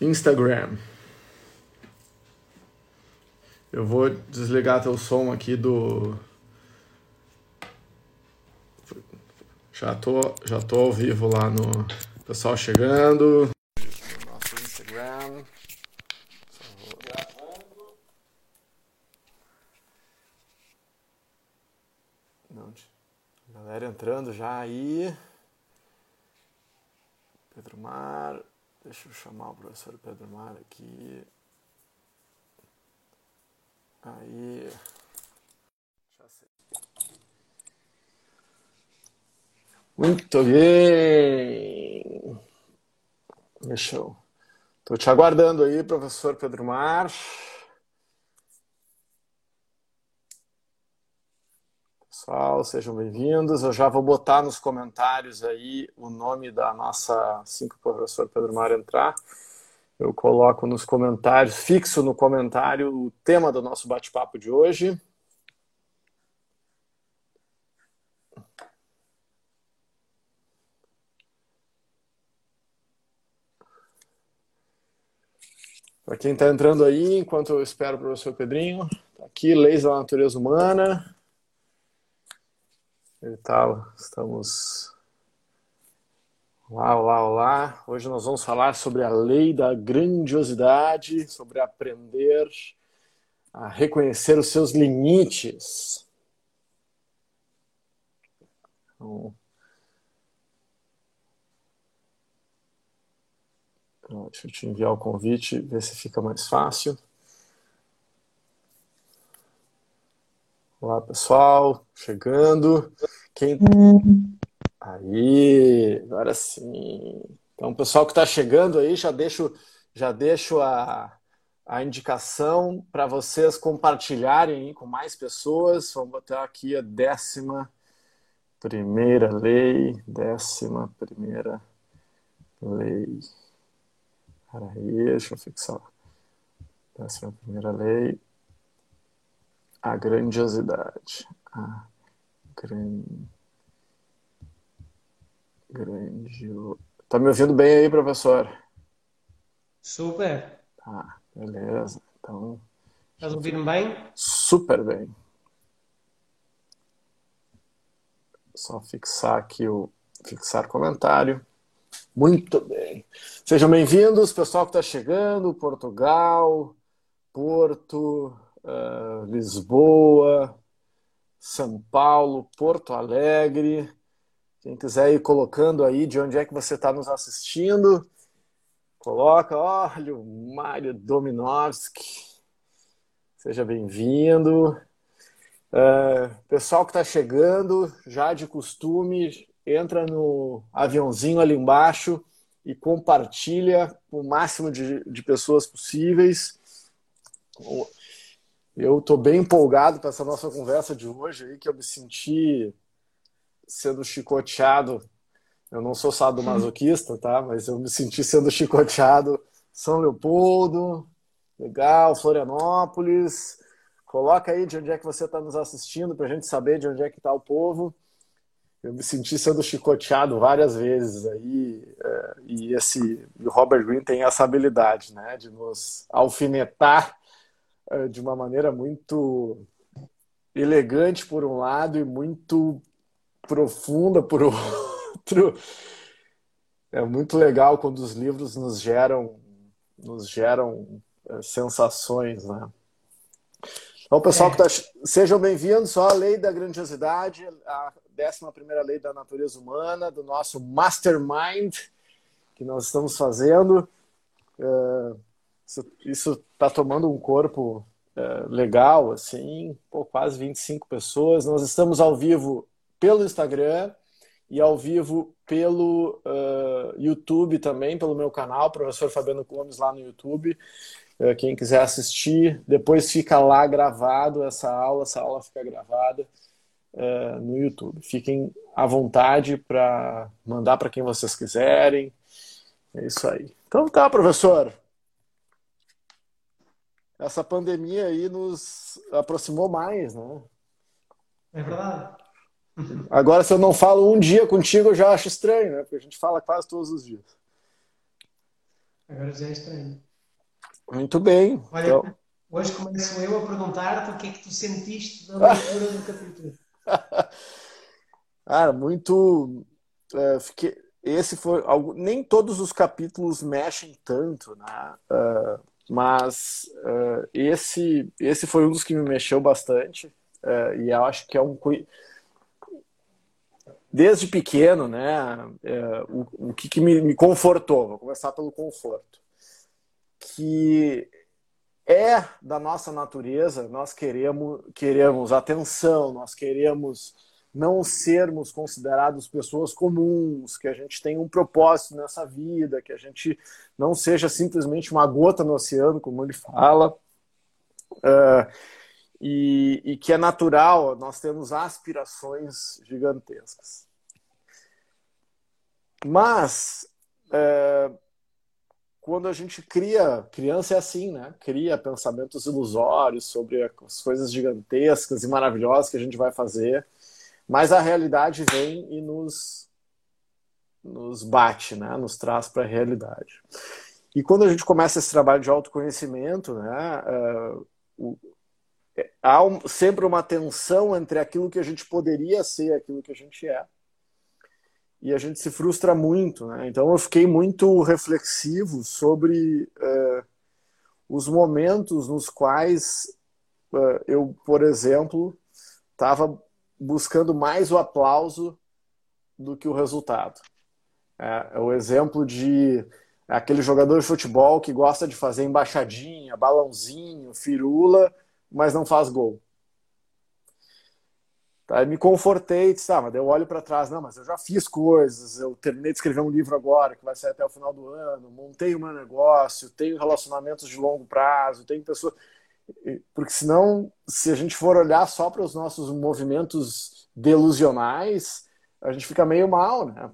Instagram. Eu vou desligar teu som aqui do. Já tô, já tô ao vivo lá no pessoal chegando. Nosso Instagram. Não, galera entrando já aí. Pedro Mar. Deixa eu chamar o professor Pedro Mar aqui. Aí. Já sei. Muito bem. Deixa eu. Estou te aguardando aí, professor Pedro Mar. Pessoal, sejam bem-vindos. Eu já vou botar nos comentários aí o nome da nossa, assim que o professor Pedro Mar entrar. Eu coloco nos comentários, fixo no comentário o tema do nosso bate-papo de hoje. Para quem está entrando aí, enquanto eu espero o professor Pedrinho, tá aqui, Leis da Natureza Humana. Ele tá, estamos Olá, olá, olá. Hoje nós vamos falar sobre a lei da grandiosidade, sobre aprender a reconhecer os seus limites. Então, deixa eu te enviar o convite, ver se fica mais fácil. Olá, pessoal, chegando. Quem Aí, agora sim. Então, o pessoal que está chegando aí, já deixo, já deixo a, a indicação para vocês compartilharem com mais pessoas. Vamos botar aqui a décima primeira lei, décima primeira lei. Peraí, deixa eu fixar. Décima primeira lei. A grandiosidade. A grandiosidade Grande. Tá me ouvindo bem aí, professor? Super. Tá, beleza. Então. Estás ouvindo bem? Super bem. Só fixar aqui o fixar comentário. Muito bem. Sejam bem-vindos, pessoal que está chegando, Portugal, Porto, uh, Lisboa, São Paulo, Porto Alegre, quem quiser ir colocando aí de onde é que você está nos assistindo, coloca, olha, o Mário Dominovski, seja bem-vindo. É, pessoal que está chegando, já de costume, entra no aviãozinho ali embaixo e compartilha com o máximo de, de pessoas possíveis. Eu estou bem empolgado para essa nossa conversa de hoje, aí, que eu me senti sendo chicoteado. Eu não sou sadomasoquista, tá? Mas eu me senti sendo chicoteado. São Leopoldo, legal, Florianópolis. Coloca aí de onde é que você está nos assistindo para a gente saber de onde é que está o povo. Eu me senti sendo chicoteado várias vezes aí é, e esse o Robert Greene tem essa habilidade, né, de nos alfinetar de uma maneira muito elegante por um lado e muito profunda por outro. É muito legal quando os livros nos geram, nos geram é, sensações, né? Então, pessoal, é. que tá... sejam bem-vindos à Lei da Grandiosidade, a 11 Lei da Natureza Humana, do nosso Mastermind que nós estamos fazendo. É, isso está tomando um corpo é, legal, assim, pô, quase 25 pessoas. Nós estamos ao vivo pelo Instagram e ao vivo pelo uh, YouTube também, pelo meu canal, professor Fabiano Gomes, lá no YouTube. Uh, quem quiser assistir, depois fica lá gravado essa aula, essa aula fica gravada uh, no YouTube. Fiquem à vontade para mandar para quem vocês quiserem. É isso aí. Então tá, professor. Essa pandemia aí nos aproximou mais, né? É verdade. Agora, se eu não falo um dia contigo, eu já acho estranho, né? Porque a gente fala quase todos os dias. Agora já é estranho. Muito bem. Olha, então... hoje começo eu a perguntar-te o que é que tu sentiste da leitura do capítulo. Cara, muito. Uh, fiquei... Esse foi. Algo... Nem todos os capítulos mexem tanto, né? Uh, mas uh, esse, esse foi um dos que me mexeu bastante. e eu acho que é um desde pequeno, né, é, o, o que, que me, me, confortou, vou começar pelo conforto, que é da nossa natureza, nós queremos, queremos atenção, nós queremos não sermos considerados pessoas comuns, que a gente tenha um propósito nessa vida, que a gente não seja simplesmente uma gota no oceano, como ele fala, uh, e, e que é natural, nós temos aspirações gigantescas. Mas é, quando a gente cria, criança é assim, né? Cria pensamentos ilusórios sobre as coisas gigantescas e maravilhosas que a gente vai fazer, mas a realidade vem e nos nos bate, né? Nos traz para a realidade. E quando a gente começa esse trabalho de autoconhecimento, né? É, o, é, há um, sempre uma tensão entre aquilo que a gente poderia ser e aquilo que a gente é e a gente se frustra muito. Né? Então eu fiquei muito reflexivo sobre uh, os momentos nos quais uh, eu, por exemplo, estava buscando mais o aplauso do que o resultado. É, é o exemplo de aquele jogador de futebol que gosta de fazer embaixadinha, balãozinho, firula, mas não faz gol. Aí me confortei, disse, ah, mas eu olho para trás, não, mas eu já fiz coisas, eu terminei de escrever um livro agora, que vai sair até o final do ano, montei o meu negócio, tenho relacionamentos de longo prazo, tenho pessoas... Porque senão, se a gente for olhar só para os nossos movimentos delusionais, a gente fica meio mal, né?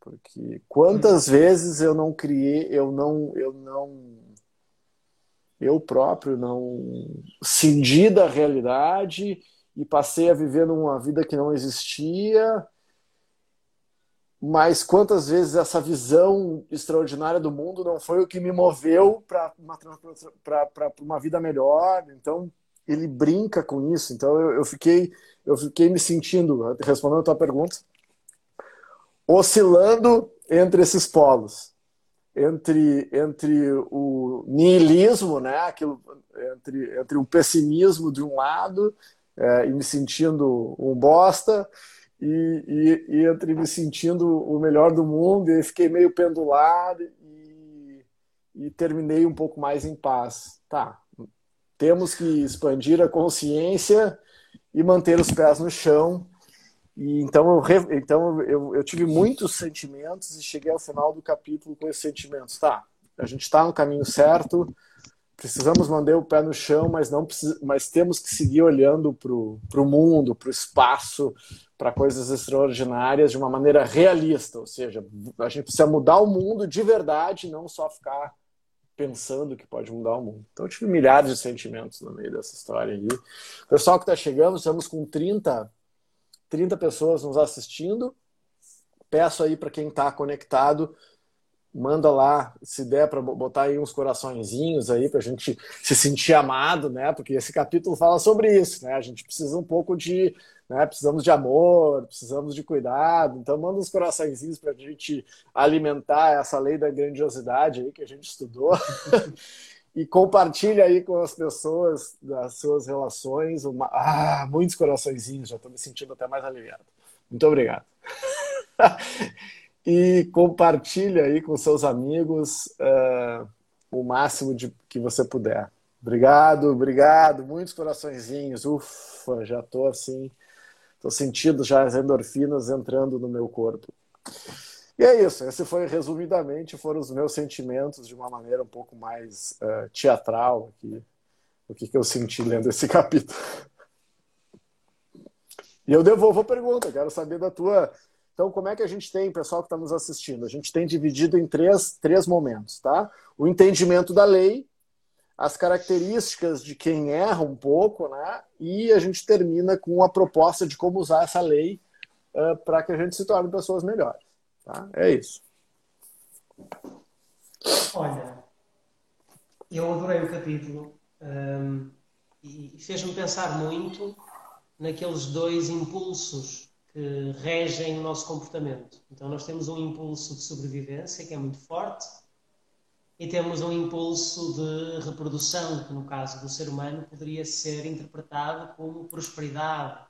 Porque quantas hum. vezes eu não criei, eu não, eu não, eu próprio não cindi da realidade e passei a viver numa vida que não existia. Mas quantas vezes essa visão extraordinária do mundo não foi o que me moveu para uma, uma vida melhor? Então, ele brinca com isso. Então, eu, eu, fiquei, eu fiquei me sentindo, respondendo a tua pergunta, oscilando entre esses polos. Entre, entre o niilismo, né? Aquilo, entre, entre o pessimismo de um lado é, e me sentindo um bosta, e, e, e, entre me sentindo o melhor do mundo, e fiquei meio pendular e, e terminei um pouco mais em paz. Tá, temos que expandir a consciência e manter os pés no chão. E então eu, então eu, eu tive muitos sentimentos e cheguei ao final do capítulo com esses sentimentos. Tá, a gente está no caminho certo, precisamos manter o pé no chão, mas não mas temos que seguir olhando para o mundo, para o espaço, para coisas extraordinárias de uma maneira realista. Ou seja, a gente precisa mudar o mundo de verdade, não só ficar pensando que pode mudar o mundo. Então eu tive milhares de sentimentos no meio dessa história aí. Pessoal que está chegando, estamos com 30, 30 pessoas nos assistindo. Peço aí para quem está conectado manda lá, se der para botar aí uns coraçõezinhos aí para a gente se sentir amado, né? Porque esse capítulo fala sobre isso, né? A gente precisa um pouco de, né? Precisamos de amor, precisamos de cuidado. Então manda uns coraçõezinhos para a gente alimentar essa lei da grandiosidade aí que a gente estudou. e compartilha aí com as pessoas das suas relações. Uma... Ah, muitos coraçõezinhos, já estou me sentindo até mais aliviado. Muito obrigado. e compartilha aí com seus amigos uh, o máximo de que você puder. Obrigado, obrigado, muitos coraçõezinhos. Ufa, já estou assim, estou sentindo já as endorfinas entrando no meu corpo. E é isso, esse foi resumidamente foram os meus sentimentos de uma maneira um pouco mais uh, teatral aqui, o que, que eu senti lendo esse capítulo. E eu devolvo a pergunta, quero saber da tua então, como é que a gente tem, pessoal que está nos assistindo? A gente tem dividido em três, três momentos, tá? O entendimento da lei, as características de quem erra um pouco, né? E a gente termina com a proposta de como usar essa lei uh, para que a gente se torne pessoas melhores. Tá? É isso. Olha, eu adorei o capítulo um, e fez-me pensar muito naqueles dois impulsos que regem o nosso comportamento. Então, nós temos um impulso de sobrevivência que é muito forte e temos um impulso de reprodução, que no caso do ser humano poderia ser interpretado como prosperidade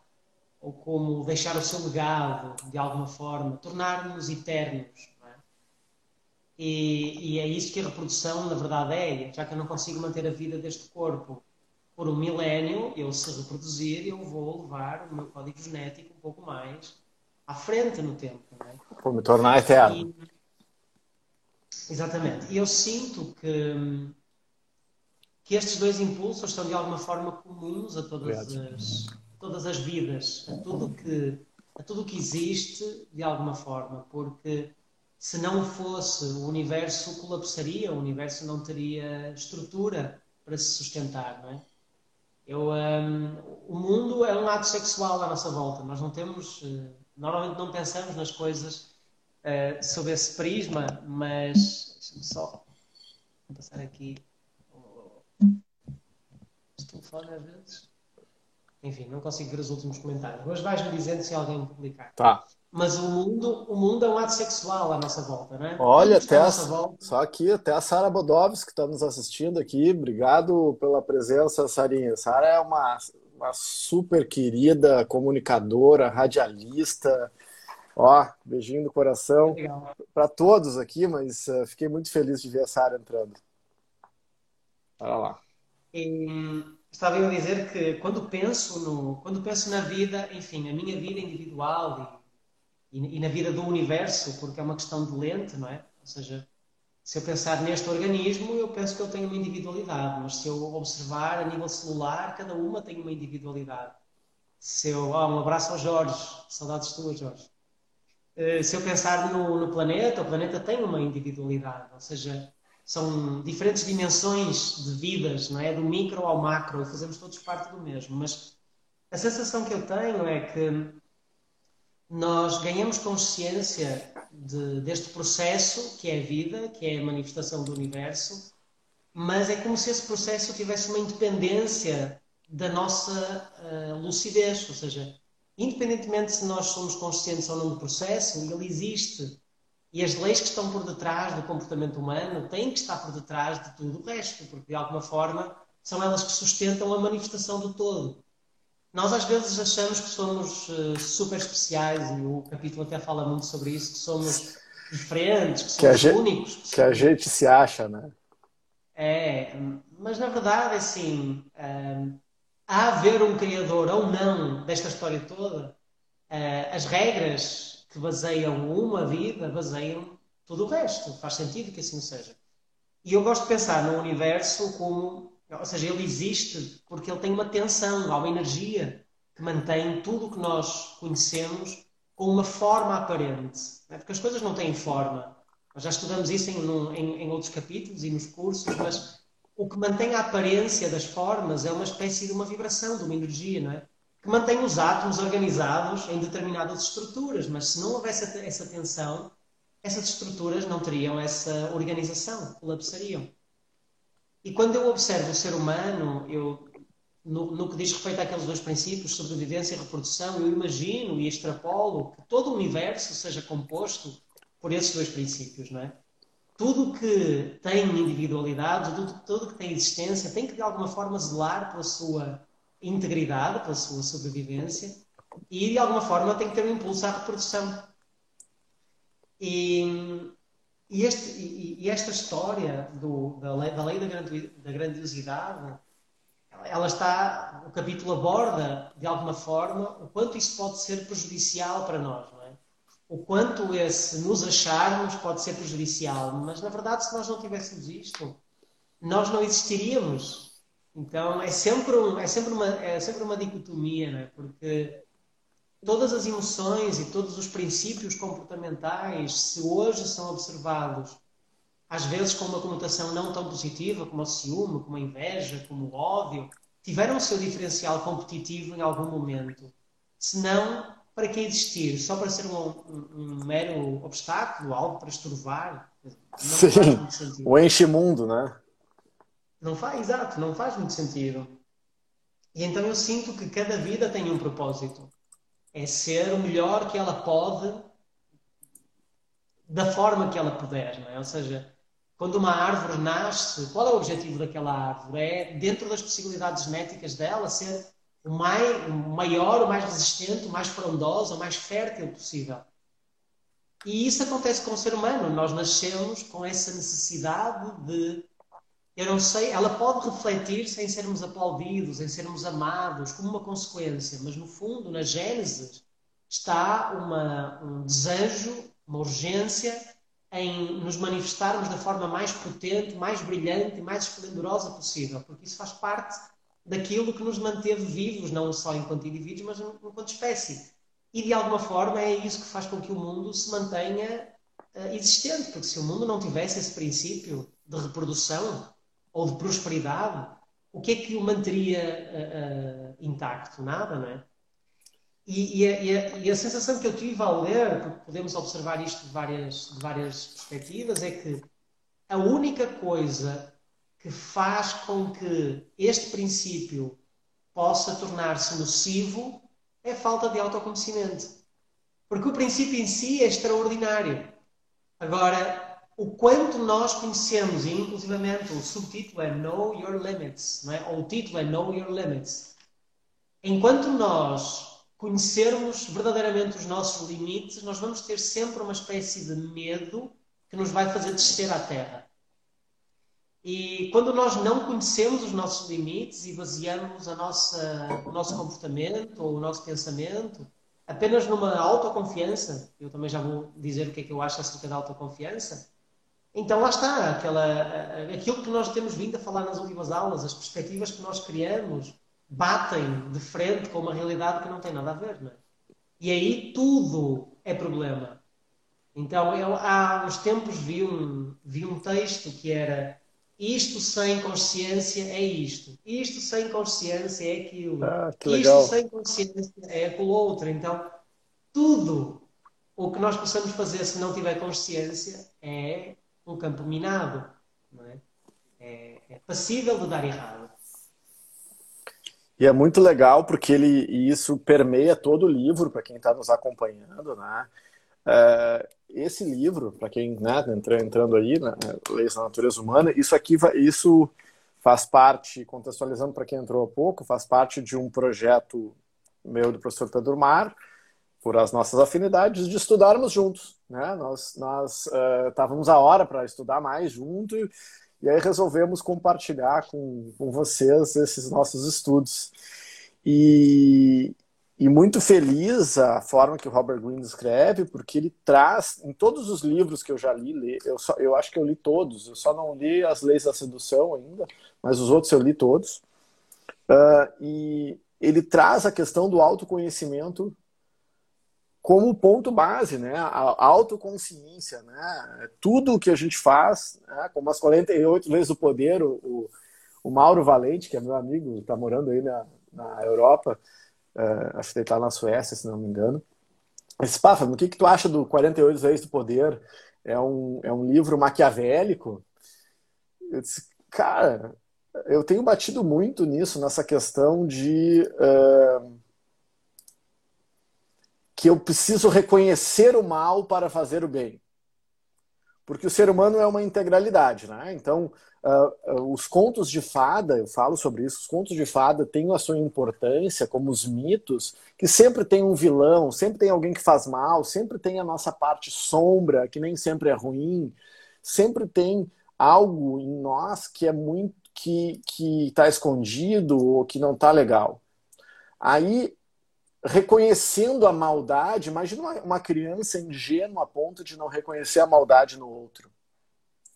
ou como deixar o seu legado de alguma forma, tornar-nos eternos. É? E, e, é isso que a reprodução, na verdade, é. Já que eu não consigo manter a vida deste corpo por um milénio, eu se reproduzir, eu vou levar o meu código genético um pouco mais à frente no tempo. Não é? Vou me tornar eterno. E, Exatamente. E eu sinto que, que estes dois impulsos são de alguma forma comuns a todas as, todas as vidas, a tudo que a tudo que existe de alguma forma, porque se não fosse o universo colapsaria, o universo não teria estrutura para se sustentar, não é? Eu, um, o mundo é um ato sexual à nossa volta. Nós não temos, eh, normalmente não pensamos nas coisas uh, sob esse prisma, mas deixa-me só passar aqui este telefone às vezes. Enfim, não consigo ver os últimos comentários. Mas vais-me dizendo se alguém publicar. Tá. Mas o mundo, o mundo é um ato sexual à nossa volta, não é? Olha, até a, volta... só aqui, até a Sara Bodovski que está nos assistindo aqui. Obrigado pela presença, Sarinha. Sara é uma, uma super querida comunicadora, radialista, Ó, beijinho do coração para todos aqui, mas uh, fiquei muito feliz de ver a Sara entrando. Olha lá. E, estava eu a dizer que quando penso no, quando penso na vida, enfim, a minha vida individual e, e, na vida do universo, porque é uma questão de lente, não é? Ou seja, se eu pensar neste organismo, eu penso que ele tem uma individualidade, mas se eu observar a nível celular, cada uma tem uma individualidade. Se eu, oh, um abraço ao Jorge, saudades tuas, Jorge. Eh, se eu pensar no, no, planeta, o planeta tem uma individualidade, ou seja, são diferentes dimensões de vidas, não é? Do micro ao macro, fazemos todos parte do mesmo. Mas a sensação que eu tenho é que nós ganhamos consciência de, deste processo que é a vida, que é a manifestação do universo, mas é como se esse processo tivesse uma independência da nossa uh, lucidez, ou seja, independentemente se nós somos conscientes ou não do processo, ele existe. E as leis que estão por detrás do comportamento humano têm que estar por detrás de tudo o resto, porque de alguma forma são elas que sustentam a manifestação do todo. Nós às vezes achamos que somos uh, super especiais, e o capítulo até fala muito sobre isso, que somos diferentes, que somos que únicos. Que, que a gente se acha, né? É, mas na verdade, assim, uh, haver um criador ou não desta história toda, uh, as regras que baseiam uma vida baseiam tudo o resto. Faz sentido que assim seja. E eu gosto de pensar no universo como, ou seja, ele existe porque ele tem uma tensão, há uma energia que mantém tudo o que nós conhecemos com uma forma aparente. É? Porque as coisas não têm forma. Nós já estudamos isso em, em, em outros capítulos e nos cursos, mas o que mantém a aparência das formas é uma espécie de uma vibração, de uma energia, não é? Que mantém os átomos organizados em determinadas estruturas, mas se não houvesse essa tensão, essas estruturas não teriam essa organização, colapsariam. E quando eu observo o ser humano, eu, no, no, que diz respeito àqueles dois princípios, sobrevivência e reprodução, eu imagino e extrapolo que todo o universo seja composto por esses dois princípios, não é? Tudo que tem individualidade, tudo, tudo que tem existência, tem que de alguma forma zelar pela sua integridade, pela sua sobrevivência e de alguma forma tem que ter um impulso à reprodução. E, e, este, e, e esta história do, da lei, da, lei da grandiosidade, ela está, o capítulo aborda de alguma forma o quanto isso pode ser prejudicial para nós o quanto esse nos acharmos pode ser prejudicial, mas na verdade, se nós não tivéssemos isto, nós não existiríamos. Então é sempre, um, é sempre, uma, é sempre uma dicotomia, não é? porque todas as emoções e todos os princípios comportamentais, se hoje são observados, às vezes com uma conotação não tão positiva, como o ciúme, como a inveja, como o ódio, tiveram o seu diferencial competitivo em algum momento. Se não, para que existir? Só para ser um, um, um mero obstáculo, algo para estorvar? Não Sim, faz muito sentido. o enche-mundo, né? Não faz, exato, não faz muito sentido. E então eu sinto que cada vida tem um propósito. É ser o melhor que ela pode da forma que ela puder, não é? Ou seja, quando uma árvore nasce, qual é o objetivo daquela árvore? É, dentro das possibilidades genéticas dela, ser o, mais, o maior, o mais resistente, o mais frondoso, o mais fértil possível. E isso acontece com o ser humano. Nós nascemos com essa necessidade de. Eu não sei, ela pode refletir sem sermos aplaudidos, em sermos amados, como uma consequência, mas no fundo, na Gênesis, está uma, um desejo, uma urgência em nos manifestarmos da forma mais potente, mais brilhante e mais esplendorosa possível, porque isso faz parte daquilo que nos manteve vivos, não só enquanto indivíduos, mas enquanto espécie. E de alguma forma é isso que faz com que o mundo se mantenha uh, existente, porque se o mundo não tivesse esse princípio de reprodução ou de prosperidade, o que é que o manteria uh, uh, intacto? Nada, não é? E, e, a, e, a, e, a, sensação que eu tive ao ler, porque podemos observar isto de várias, de várias perspectivas, é que a única coisa que faz com que este princípio possa tornar-se nocivo é a falta de autoconhecimento. Porque o princípio em si é extraordinário. Agora, o quanto nós conhecemos, e inclusivamente o subtítulo é Know Your Limits, não é? ou o título é Know Your Limits. Enquanto nós conhecermos verdadeiramente os nossos limites, nós vamos ter sempre uma espécie de medo que nos vai fazer descer à terra. E quando nós não conhecemos os nossos limites e baseamos a nossa, o nosso comportamento ou o nosso pensamento apenas numa autoconfiança, eu também já vou dizer o que é que eu acho acerca da autoconfiança, então lá está, aquela, aquilo que nós temos vindo a falar nas últimas aulas, as perspectivas que nós criamos, batem de frente com uma realidade que não tem nada a ver. Não é? E aí tudo é problema. Então, eu, há uns tempos vi um, vi um texto que era isto sem consciência é isto. Isto sem consciência é aquilo. Ah, isto sem consciência é aquilo outro. Então, tudo o que nós possamos fazer se não tiver consciência é um campo minado. Não é? É, é passível de dar errado. E é muito legal porque ele, isso permeia todo o livro para quem está nos acompanhando, né? É, esse livro, para quem né, entrando aí, né, Leis da Natureza Humana, isso aqui isso faz parte, contextualizando para quem entrou há pouco, faz parte de um projeto meu do professor Pedro Mar, por as nossas afinidades, de estudarmos juntos. Né? Nós, nós uh, estávamos a hora para estudar mais junto e, e aí resolvemos compartilhar com, com vocês esses nossos estudos. E, e muito feliz a forma que o Robert Greene escreve, porque ele traz, em todos os livros que eu já li, eu, só, eu acho que eu li todos, eu só não li As Leis da Sedução ainda, mas os outros eu li todos. Uh, e ele traz a questão do autoconhecimento como ponto base, né? A autoconsciência, né? Tudo o que a gente faz, né? como as 48 leis do poder, o, o, Mauro Valente, que é meu amigo, está morando aí na, na Europa, Uh, acho que ele está na Suécia, se não me engano. Pá, o que, que tu acha do 48 Leis do Poder? É um, é um livro maquiavélico? Eu disse, cara, eu tenho batido muito nisso, nessa questão de uh, que eu preciso reconhecer o mal para fazer o bem. Porque o ser humano é uma integralidade, né? Então, Uh, uh, os contos de fada, eu falo sobre isso, os contos de fada têm a sua importância, como os mitos, que sempre tem um vilão, sempre tem alguém que faz mal, sempre tem a nossa parte sombra, que nem sempre é ruim, sempre tem algo em nós que é muito que que está escondido ou que não está legal. Aí reconhecendo a maldade, imagina uma, uma criança ingênua a ponto de não reconhecer a maldade no outro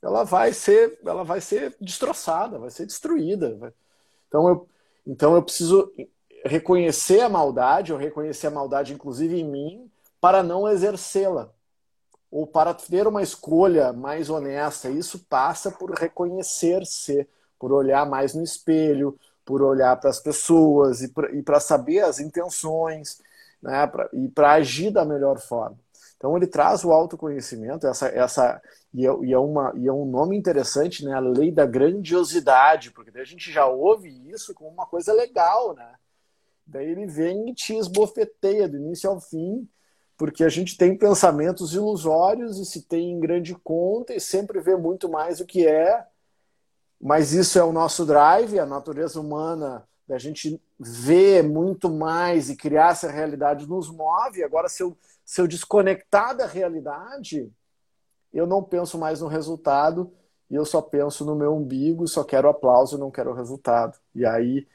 ela vai ser, ela vai ser destroçada, vai ser destruída. Então eu, então eu preciso reconhecer a maldade, ou reconhecer a maldade inclusive em mim, para não exercê-la. Ou para ter uma escolha mais honesta. Isso passa por reconhecer-se, por olhar mais no espelho, por olhar para as pessoas e para saber as intenções, né, pra, e para agir da melhor forma. Então ele traz o autoconhecimento, essa, essa e, é, e, é uma, e é um nome interessante, né? A lei da grandiosidade, porque daí a gente já ouve isso como uma coisa legal, né? Daí ele vem e te esbofeteia do início ao fim, porque a gente tem pensamentos ilusórios e se tem em grande conta e sempre vê muito mais o que é, mas isso é o nosso drive, a natureza humana da gente ver muito mais e criar essa realidade nos move. Agora, se eu, se eu desconectar da realidade, eu não penso mais no resultado e eu só penso no meu umbigo, só quero aplauso não quero resultado. E aí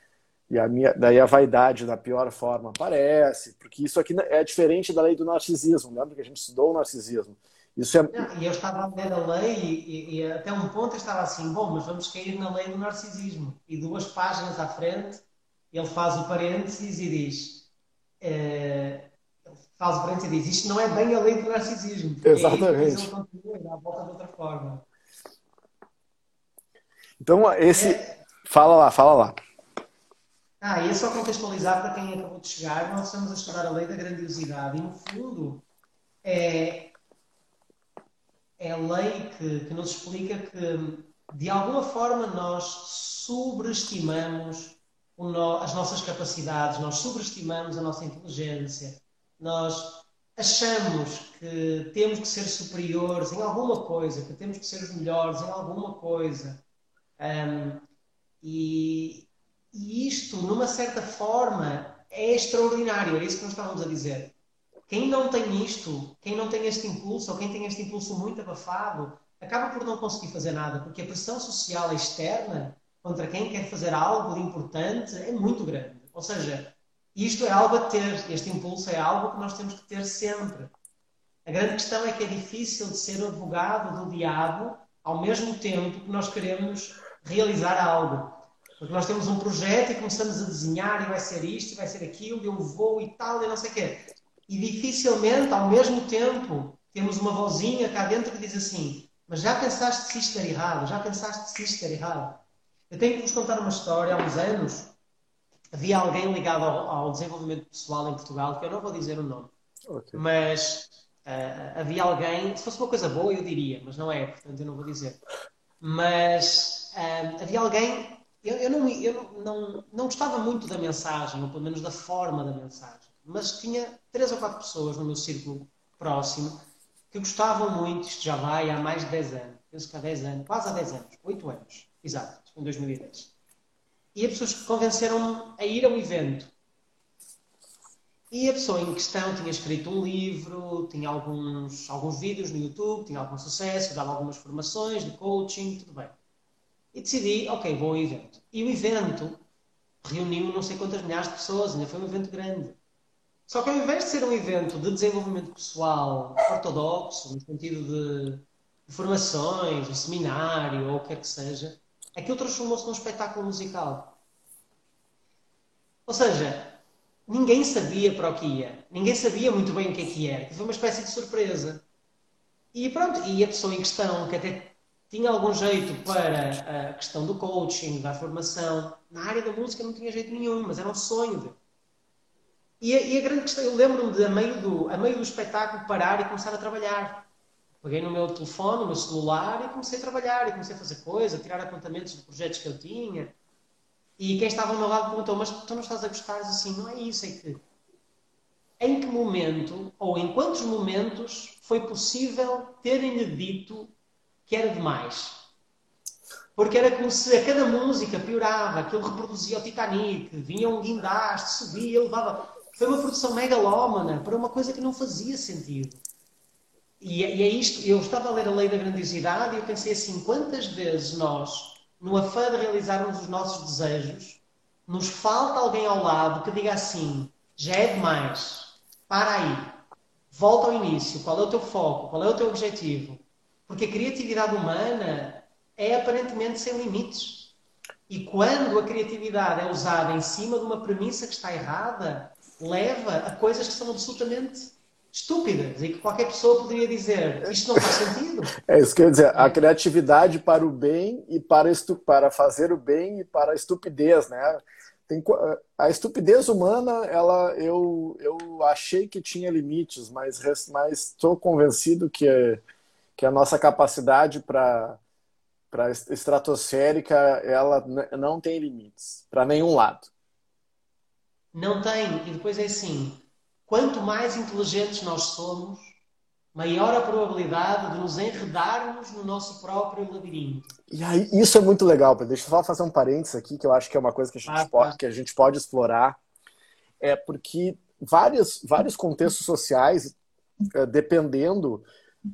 e a minha, daí a vaidade da pior forma aparece, porque isso aqui é diferente da lei do narcisismo. Lembra que a gente estudou o narcisismo? Isso é... e eu estava a ler a lei e, e, e, até um ponto eu estava assim, bom, mas vamos cair na lei do narcisismo. E duas páginas à frente ele faz o parênteses e diz eh, faz o parênteses e diz isto não é bem a lei do narcisismo. Exatamente. Ele continua a volta de outra forma. Então, esse... É... Fala lá, fala lá. Ah, e é só contextualizar para quem acabou de chegar, nós estamos a estudar a lei da grandiosidade e, no fundo, é, é a lei que, que nos explica que, de alguma forma, nós sobreestimamos no, as nossas capacidades, nós sobreestimamos a nossa inteligência, nós achamos que temos que ser superiores em alguma coisa, que temos que ser os melhores em alguma coisa. Um, e, e isto, numa certa forma, é extraordinário, é isso que nós estávamos a dizer. Quem não tem isto, quem não tem este impulso, ou quem tem este impulso muito abafado, acaba por não conseguir fazer nada, porque a pressão social externa contra quem quer fazer algo de importante é muito grande. Ou seja, isto é algo a ter, este impulso é algo que nós temos que ter sempre. A grande questão é que é difícil de ser advogado do diabo ao mesmo tempo que nós queremos realizar algo. Porque nós temos um projeto e começamos a desenhar e vai ser isto, e vai ser aquilo, e eu vou e tal, e não sei o quê. E dificilmente, ao mesmo tempo, temos uma vozinha cá dentro que diz assim: Mas já pensaste se isto era errado? Já pensaste se isto era errado? Eu tenho que vos contar uma história. Há uns anos, havia alguém ligado ao, ao desenvolvimento pessoal em Portugal, que eu não vou dizer o nome, okay. mas uh, havia alguém. Se fosse uma coisa boa, eu diria, mas não é, portanto eu não vou dizer. Mas uh, havia alguém eu, eu, não, eu não, não gostava muito da mensagem, ou pelo menos da forma da mensagem, mas tinha três ou quatro pessoas no meu círculo próximo que gostavam muito, isto já vai há mais de 10 anos, penso que há 10 anos, quase há 10 anos, 8 anos, exato, em 2010. E as pessoas convenceram-me a ir ao evento. E a pessoa em questão tinha escrito um livro, tinha alguns, alguns vídeos no YouTube, tinha algum sucesso, dava algumas formações de coaching, tudo bem. E decidi, ok, vou ao evento. E o evento reuniu não sei quantas milhares de pessoas, ainda foi um evento grande. Só que ao invés de ser um evento de desenvolvimento pessoal ortodoxo, no sentido de, formações, um seminário ou o que quer que seja, aquilo transformou-se num espetáculo musical. Ou seja, ninguém sabia para o que ia. Ninguém sabia muito bem o que é que era. Foi uma espécie de surpresa. E pronto, e a pessoa em questão, que até tinha algum jeito para a questão do coaching, da formação. Na área da música não tinha jeito nenhum, mas era um sonho dele. E a, e a grande questão, eu lembro-me de, a meio, do, a meio do espetáculo, parar e começar a trabalhar. Peguei no meu telefone, no meu celular e comecei a trabalhar e comecei a fazer coisas, a tirar apontamentos de projetos que eu tinha. E quem estava ao meu lado perguntou: Mas tu não estás a gostar assim? Não é isso, é que. Em que momento, ou em quantos momentos, foi possível terem-lhe dito que era demais. Porque era como se a cada música piorava, que ele reproduzia o Titanic, vinha um guindaste, subia, levava. Foi uma produção megalómana para uma coisa que não fazia sentido. E, e é isto, eu estava a ler a lei da grandiosidade e eu pensei assim, quantas vezes nós, no afã de realizarmos os nossos desejos, nos falta alguém ao lado que diga assim, já é demais, para aí, volta ao início, qual é o teu foco, qual é o teu objetivo, porque a criatividade humana é aparentemente sem limites. E quando a criatividade é usada em cima de uma premissa que está errada, leva a coisas que são absolutamente estúpidas e que qualquer pessoa poderia dizer isto não faz sentido. É isso que eu ia dizer, a criatividade para o bem e para, estu para fazer o bem e para a estupidez, né? tem, a estupidez humana, ela, eu, eu achei que tinha limites, mas estou convencido que, que a nossa capacidade para para estratosférica ela não tem limites para nenhum lado. Não tem. E depois é assim: quanto mais inteligentes nós somos, maior a probabilidade de nos enredarmos no nosso próprio labirinto. E aí, isso é muito legal. Deixa eu só fazer um parênteses aqui, que eu acho que é uma coisa que a gente, ah, pode, tá. que a gente pode explorar. É porque vários, vários contextos sociais, eh, dependendo,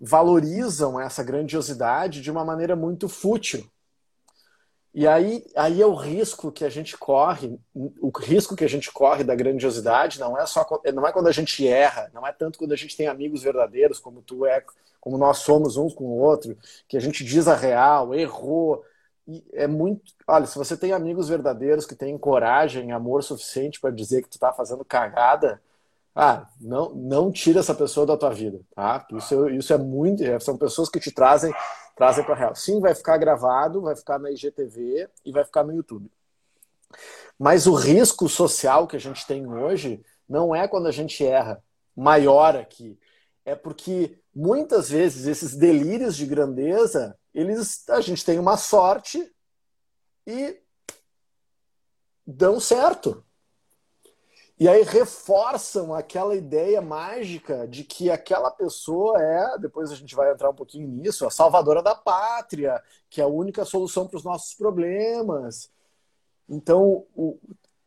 valorizam essa grandiosidade de uma maneira muito fútil. E aí, aí é o risco que a gente corre, o risco que a gente corre da grandiosidade não é só não é quando a gente erra, não é tanto quando a gente tem amigos verdadeiros como tu é, como nós somos uns com o outro, que a gente diz a real, errou. É muito, olha, se você tem amigos verdadeiros que têm coragem, amor suficiente para dizer que tu está fazendo cagada, ah, não, não tira essa pessoa da tua vida, tá? Isso, isso é muito, são pessoas que te trazem trazem para real. Sim, vai ficar gravado, vai ficar na IGTV e vai ficar no YouTube. Mas o risco social que a gente tem hoje não é quando a gente erra maior aqui. É porque muitas vezes esses delírios de grandeza, eles a gente tem uma sorte e dão certo. E aí reforçam aquela ideia mágica de que aquela pessoa é, depois a gente vai entrar um pouquinho nisso, a salvadora da pátria, que é a única solução para os nossos problemas. Então, o,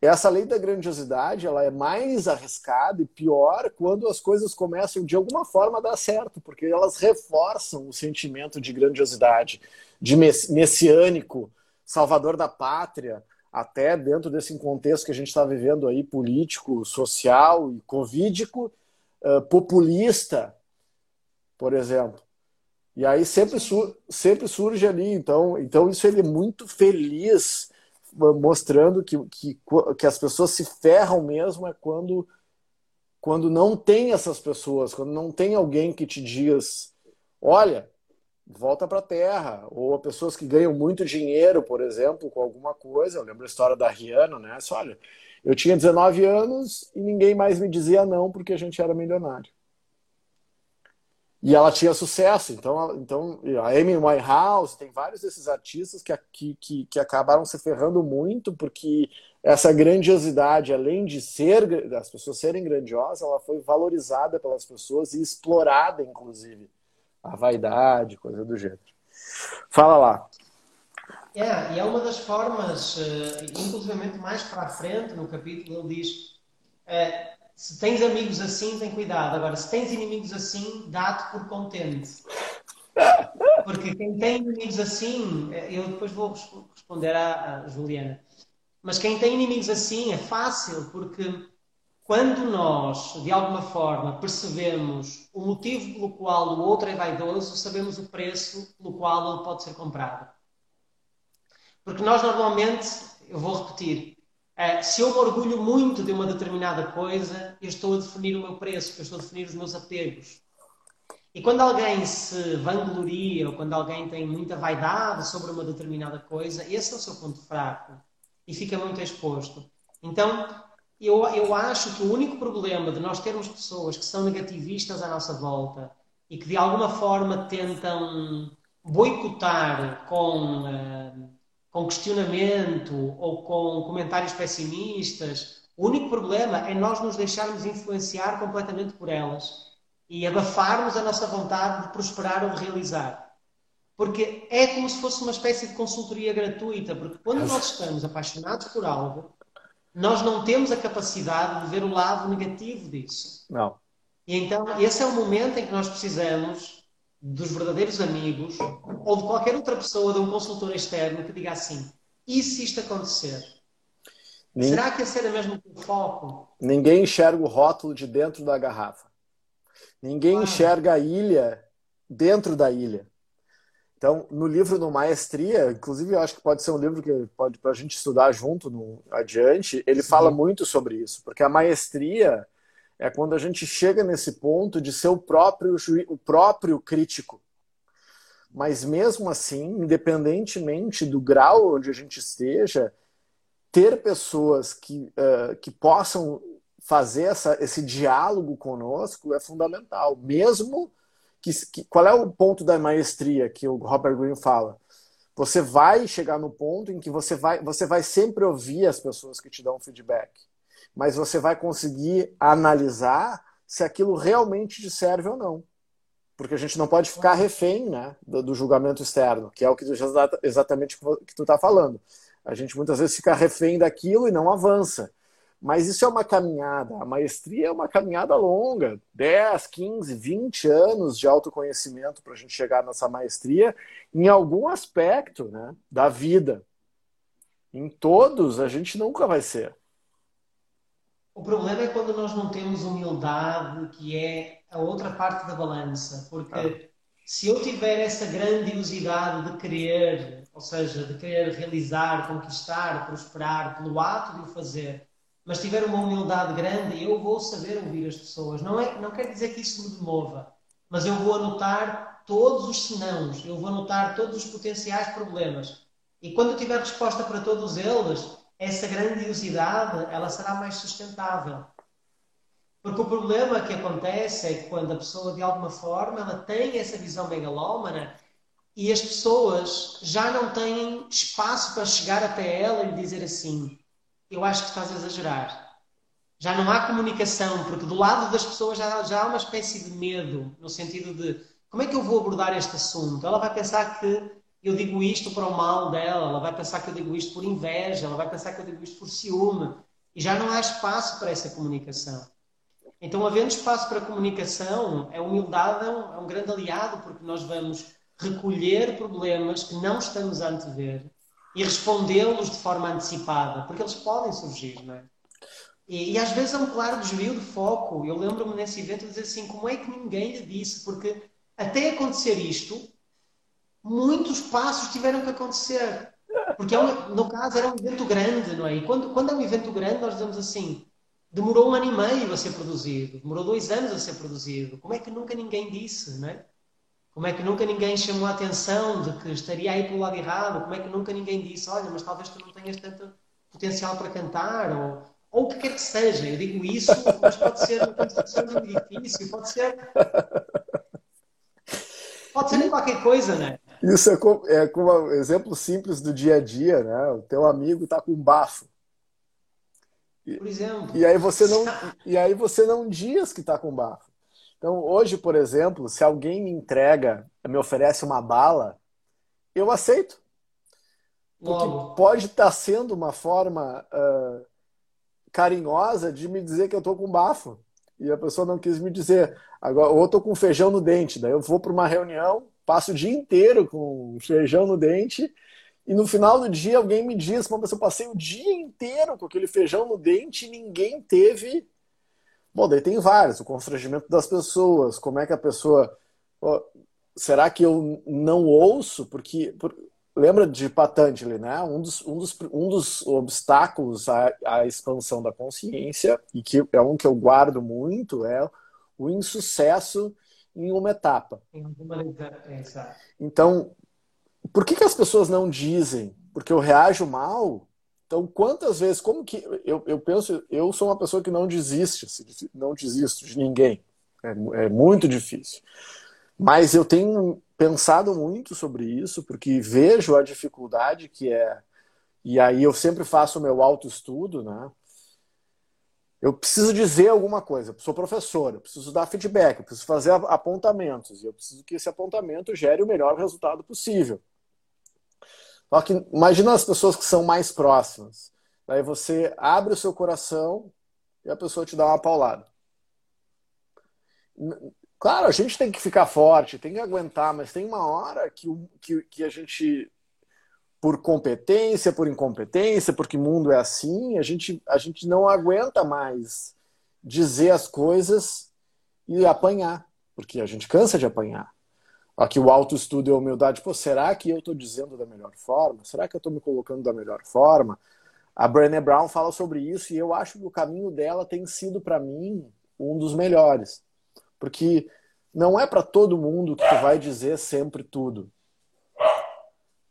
essa lei da grandiosidade ela é mais arriscada e pior quando as coisas começam de alguma forma a dar certo, porque elas reforçam o sentimento de grandiosidade, de messiânico, salvador da pátria até dentro desse contexto que a gente está vivendo aí, político, social e covídico, uh, populista, por exemplo. E aí sempre, su sempre surge ali, então, então isso ele é muito feliz, mostrando que, que, que as pessoas se ferram mesmo é quando, quando não tem essas pessoas, quando não tem alguém que te diz, olha, volta para a terra. Ou pessoas que ganham muito dinheiro, por exemplo, com alguma coisa. Eu lembro a história da Rihanna, né? Só, olha, eu tinha 19 anos e ninguém mais me dizia não porque a gente era milionário. E ela tinha sucesso, então, então a Amy Winehouse, tem vários desses artistas que, que, que acabaram se ferrando muito porque essa grandiosidade, além de ser as pessoas serem grandiosas, ela foi valorizada pelas pessoas e explorada, inclusive a vaidade, coisa do gênero. Fala lá. É, e é uma das formas, uh, inclusivamente mais para frente no capítulo, ele diz: uh, se tens amigos assim, tem cuidado. Agora, se tens inimigos assim, dá-te por contente. Porque quem tem inimigos assim, eh, eu depois vou responder à Juliana, mas quem tem inimigos assim é fácil, porque quando nós, de alguma forma, percebemos o motivo pelo qual o outro é vaidoso, sabemos o preço pelo qual ele pode ser comprado. Porque nós normalmente, eu vou repetir, eh, se eu me orgulho muito de uma determinada coisa, eu estou a definir o meu preço, eu estou a definir os meus apegos. E quando alguém se vangloria ou quando alguém tem muita vaidade sobre uma determinada coisa, esse é o seu ponto fraco e fica muito exposto. Então, eu, eu acho que o único problema de nós termos pessoas que são negativistas à nossa volta e que de alguma forma tentam boicotar com, uh, com questionamento ou com comentários pessimistas, o único problema é nós nos deixarmos influenciar completamente por elas e abafarmos a nossa vontade de prosperar ou de realizar. Porque é como se fosse uma espécie de consultoria gratuita, porque quando nós estamos apaixonados por algo, nós não temos a capacidade de ver o lado negativo disso. Não. E então, esse é o momento em que nós precisamos dos verdadeiros amigos ou de qualquer outra pessoa, de um consultor externo, que diga assim: e se isto acontecer? Será que esse era mesmo o foco? Ninguém enxerga o rótulo de dentro da garrafa. Ninguém enxerga a ilha dentro da ilha. Então, no livro no Maestria, inclusive eu acho que pode ser um livro que pode para a gente estudar junto no adiante, ele Sim. fala muito sobre isso, porque a maestria é quando a gente chega nesse ponto de ser o próprio o próprio crítico. Mas mesmo assim, independentemente do grau onde a gente esteja, ter pessoas que, uh, que possam fazer essa, esse diálogo conosco é fundamental. Mesmo que, que, qual é o ponto da maestria que o Robert Greene fala? Você vai chegar no ponto em que você vai, você vai sempre ouvir as pessoas que te dão feedback, mas você vai conseguir analisar se aquilo realmente te serve ou não. Porque a gente não pode ficar refém né, do, do julgamento externo, que é o que exatamente que tu está falando. A gente muitas vezes fica refém daquilo e não avança. Mas isso é uma caminhada. A maestria é uma caminhada longa 10, 15, 20 anos de autoconhecimento para a gente chegar nessa maestria em algum aspecto né, da vida. Em todos, a gente nunca vai ser. O problema é quando nós não temos humildade, que é a outra parte da balança. Porque ah. se eu tiver essa grandiosidade de querer ou seja, de querer realizar, conquistar, prosperar pelo ato de o fazer, mas tiver uma humildade grande, eu vou saber ouvir as pessoas. Não, é, não quer dizer que isso me demova, mas eu vou anotar todos os senãos, eu vou anotar todos os potenciais problemas. E quando eu tiver resposta para todos eles, essa grandiosidade ela será mais sustentável. Porque o problema que acontece é que quando a pessoa, de alguma forma, ela tem essa visão megalómana, e as pessoas já não têm espaço para chegar até ela e dizer assim: Eu acho que estás a exagerar. Já não há comunicação, porque do lado das pessoas já, já há uma espécie de medo, no sentido de como é que eu vou abordar este assunto? Ela vai pensar que eu digo isto para o mal dela, ela vai pensar que eu digo isto por inveja, ela vai pensar que eu digo isto por ciúme. E já não há espaço para essa comunicação. Então, havendo espaço para comunicação, a humildade é um, é um grande aliado, porque nós vamos recolher problemas que não estamos a antever e respondê-los de forma antecipada, porque eles podem surgir, não é? E, e às vezes é um claro desvio de foco. Eu lembro-me nesse evento de dizer assim: como é que ninguém lhe disse? Porque até acontecer isto, muitos passos tiveram que acontecer. Porque é um, no caso era um evento grande, não é? E quando, quando é um evento grande, nós dizemos assim: demorou um ano e meio a ser produzido, demorou dois anos a ser produzido. Como é que nunca ninguém disse, não é? Como é que nunca ninguém chamou a atenção de que estaria aí pelo lado errado? Como é que nunca ninguém disse, olha, mas talvez tu não tenhas tanto potencial para cantar? Ou, ou o que quer que seja. Eu digo isso, mas pode ser uma construção de um edifício, pode ser. Pode ser qualquer coisa, né? Isso é como, é como um exemplo simples do dia a dia, né? O teu amigo está com bafo. Por exemplo. E aí você não, e aí você não diz que está com bafo. Então, hoje, por exemplo, se alguém me entrega, me oferece uma bala, eu aceito. Porque Logo. pode estar sendo uma forma uh, carinhosa de me dizer que eu estou com bafo. E a pessoa não quis me dizer. Agora, ou estou com feijão no dente. Daí eu vou para uma reunião, passo o dia inteiro com feijão no dente. E no final do dia alguém me diz, mas eu passei o dia inteiro com aquele feijão no dente e ninguém teve Bom, daí tem vários, o constrangimento das pessoas, como é que a pessoa. será que eu não ouço? Porque. Por, lembra de Patanjali, né? Um dos, um dos, um dos obstáculos à, à expansão da consciência, e que é um que eu guardo muito, é o insucesso em uma etapa. Então, por que, que as pessoas não dizem? Porque eu reajo mal? Então, quantas vezes, como que eu, eu penso, eu sou uma pessoa que não desiste, não desisto de ninguém. É, é muito difícil. Mas eu tenho pensado muito sobre isso, porque vejo a dificuldade que é. E aí eu sempre faço o meu autoestudo, né? Eu preciso dizer alguma coisa. Eu sou professor, eu preciso dar feedback, eu preciso fazer apontamentos, e eu preciso que esse apontamento gere o melhor resultado possível. Só que imagina as pessoas que são mais próximas. Daí você abre o seu coração e a pessoa te dá uma paulada. Claro, a gente tem que ficar forte, tem que aguentar, mas tem uma hora que, que, que a gente, por competência, por incompetência, porque o mundo é assim, a gente, a gente não aguenta mais dizer as coisas e apanhar, porque a gente cansa de apanhar. Aqui o autoestudo e a humildade. Pô, será que eu estou dizendo da melhor forma? Será que eu estou me colocando da melhor forma? A Brené Brown fala sobre isso e eu acho que o caminho dela tem sido para mim um dos melhores, porque não é para todo mundo que tu vai dizer sempre tudo.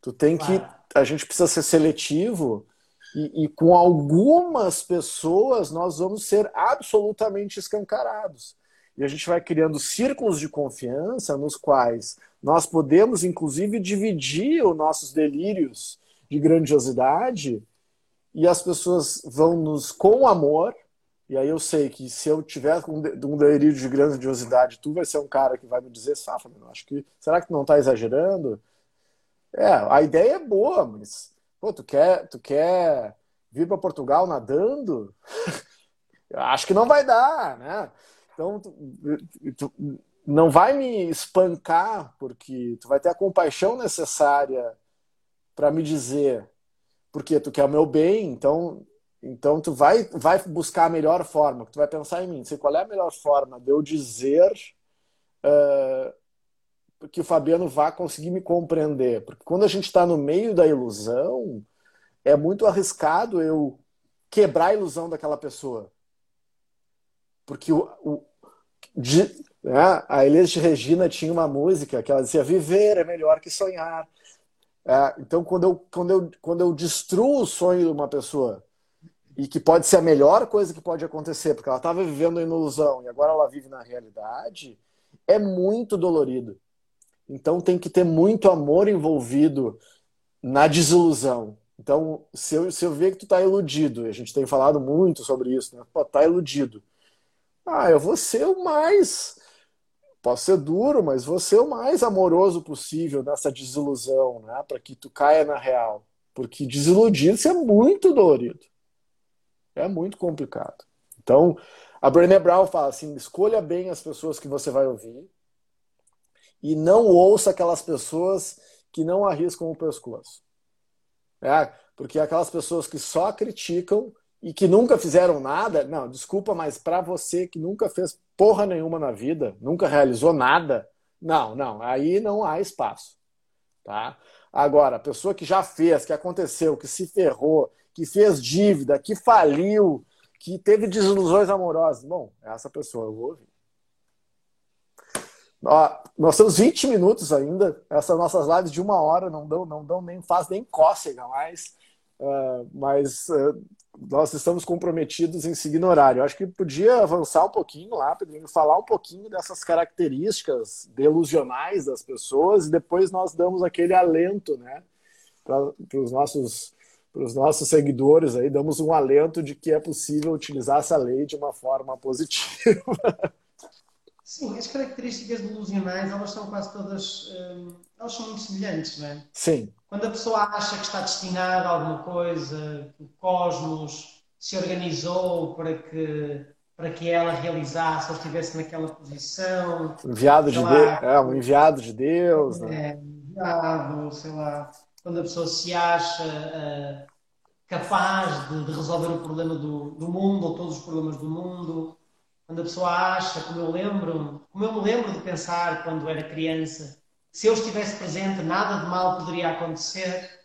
Tu tem que, a gente precisa ser seletivo E, e, com algumas pessoas nós vamos ser absolutamente escancarados. E a gente vai criando círculos de confiança nos quais nós podemos, inclusive, dividir os nossos delírios de grandiosidade e as pessoas vão nos, com amor, e aí eu sei que se eu tiver um delírio de grandiosidade, tu vai ser um cara que vai me dizer, Safa, acho que será que tu não está exagerando? É, a ideia é boa, mas pô, tu quer, tu quer vir para Portugal nadando? acho que não vai dar, né? Então, tu, tu, não vai me espancar, porque tu vai ter a compaixão necessária para me dizer, porque tu quer o meu bem, então então tu vai, vai buscar a melhor forma, tu vai pensar em mim, sei qual é a melhor forma de eu dizer uh, que o Fabiano vá conseguir me compreender. Porque quando a gente está no meio da ilusão, é muito arriscado eu quebrar a ilusão daquela pessoa. Porque o, o de, né, a Elis Regina tinha uma música que ela dizia: Viver é melhor que sonhar. É, então, quando eu, quando, eu, quando eu destruo o sonho de uma pessoa e que pode ser a melhor coisa que pode acontecer, porque ela estava vivendo em ilusão e agora ela vive na realidade, é muito dolorido. Então tem que ter muito amor envolvido na desilusão. Então, se eu, se eu ver que tu está iludido, e a gente tem falado muito sobre isso, né? Pô, tá iludido. Ah, eu vou ser o mais. Posso ser duro, mas vou ser o mais amoroso possível nessa desilusão, né? Para que tu caia na real. Porque desiludido isso é muito dolorido. É muito complicado. Então, a Brené Brown fala assim: escolha bem as pessoas que você vai ouvir e não ouça aquelas pessoas que não arriscam o pescoço. É, porque aquelas pessoas que só criticam e que nunca fizeram nada, não, desculpa, mas para você que nunca fez porra nenhuma na vida, nunca realizou nada, não, não, aí não há espaço, tá? Agora, a pessoa que já fez, que aconteceu, que se ferrou, que fez dívida, que faliu, que teve desilusões amorosas. Bom, essa pessoa eu vou ouvir. Ó, nós temos 20 minutos ainda. Essas nossas lives de uma hora não dão, não dão nem faz nem cócega mais. Uh, mas uh, nós estamos comprometidos em seguir no horário. Eu acho que podia avançar um pouquinho lá, Pedrinho, falar um pouquinho dessas características delusionais das pessoas e depois nós damos aquele alento, né, para os nossos para os nossos seguidores aí, damos um alento de que é possível utilizar essa lei de uma forma positiva. Sim, as características delusionais, elas são quase todas, hum, elas são muito semelhantes, não é? Sim. Quando a pessoa acha que está destinada a alguma coisa, que o cosmos se organizou para que para que ela realizasse ou estivesse naquela posição. Enviado de Deus, é um enviado de Deus, né? É, enviado, sei lá quando a pessoa se acha uh, capaz de, de, resolver o problema do, do, mundo ou todos os problemas do mundo, quando a pessoa acha, como eu lembro, como eu me lembro de pensar quando era criança, se eu estivesse presente nada de mal poderia acontecer.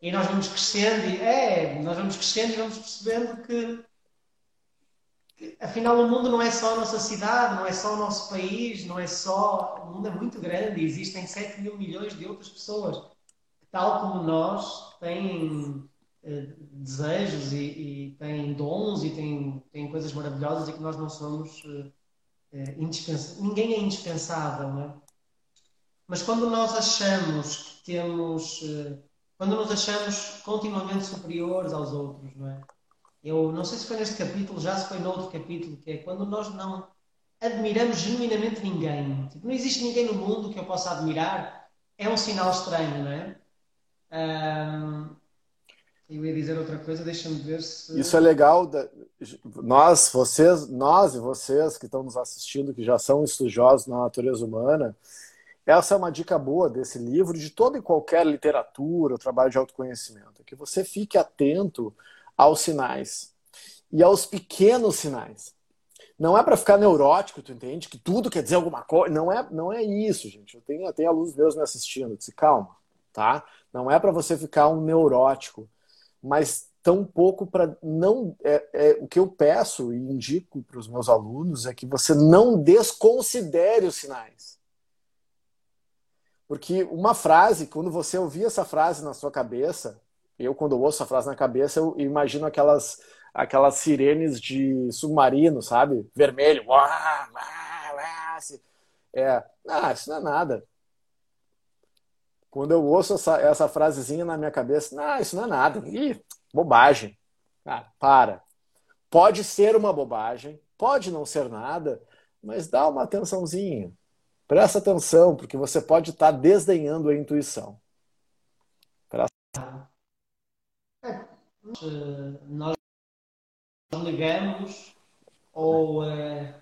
E nós vamos crescendo e é, nós vamos crescendo e vamos percebendo que, que afinal o mundo não é só a nossa cidade, não é só o nosso país, não é só. O mundo é muito grande, existem 7 mil milhões de outras pessoas tal como nós, têm desejos e, e, têm dons e têm, têm coisas maravilhosas e que nós não somos eh, eh indispensáveis. Ninguém é indispensável, não é? Mas quando nós achamos que temos. Eh, quando nos achamos continuamente superiores aos outros, não é? Eu não sei se foi neste capítulo, já se foi noutro capítulo, que é quando nós não admiramos genuinamente ninguém. Tipo, não existe ninguém no mundo que eu possa admirar, é um sinal estranho, não é? Um, eu ia dizer outra coisa, deixa-me ver se. Isso é legal. Nós, vocês, nós e vocês que estão nos assistindo, que já são estudiosos na natureza humana, essa é uma dica boa desse livro, de toda e qualquer literatura, trabalho de autoconhecimento, que você fique atento aos sinais e aos pequenos sinais. Não é para ficar neurótico, tu entende? Que tudo quer dizer alguma coisa. Não é, não é isso, gente. Eu tenho, eu tenho alunos meus me assistindo. Eu disse, calma, tá? Não é para você ficar um neurótico, mas tão pouco para não. É, é, o que eu peço e indico para os meus alunos é que você não desconsidere os sinais. Porque uma frase, quando você ouvir essa frase na sua cabeça, eu quando ouço a frase na cabeça, eu imagino aquelas aquelas sirenes de submarino, sabe? Vermelho. Uá, uá, uá, é, ah, isso não é nada. Quando eu ouço essa, essa frasezinha na minha cabeça, ah, isso não é nada. Ih, bobagem. Cara, para. Pode ser uma bobagem, pode não ser nada, mas dá uma atençãozinha. Presta atenção, porque você pode estar desdenhando a intuição. Presta... É, nós negamos ou uh,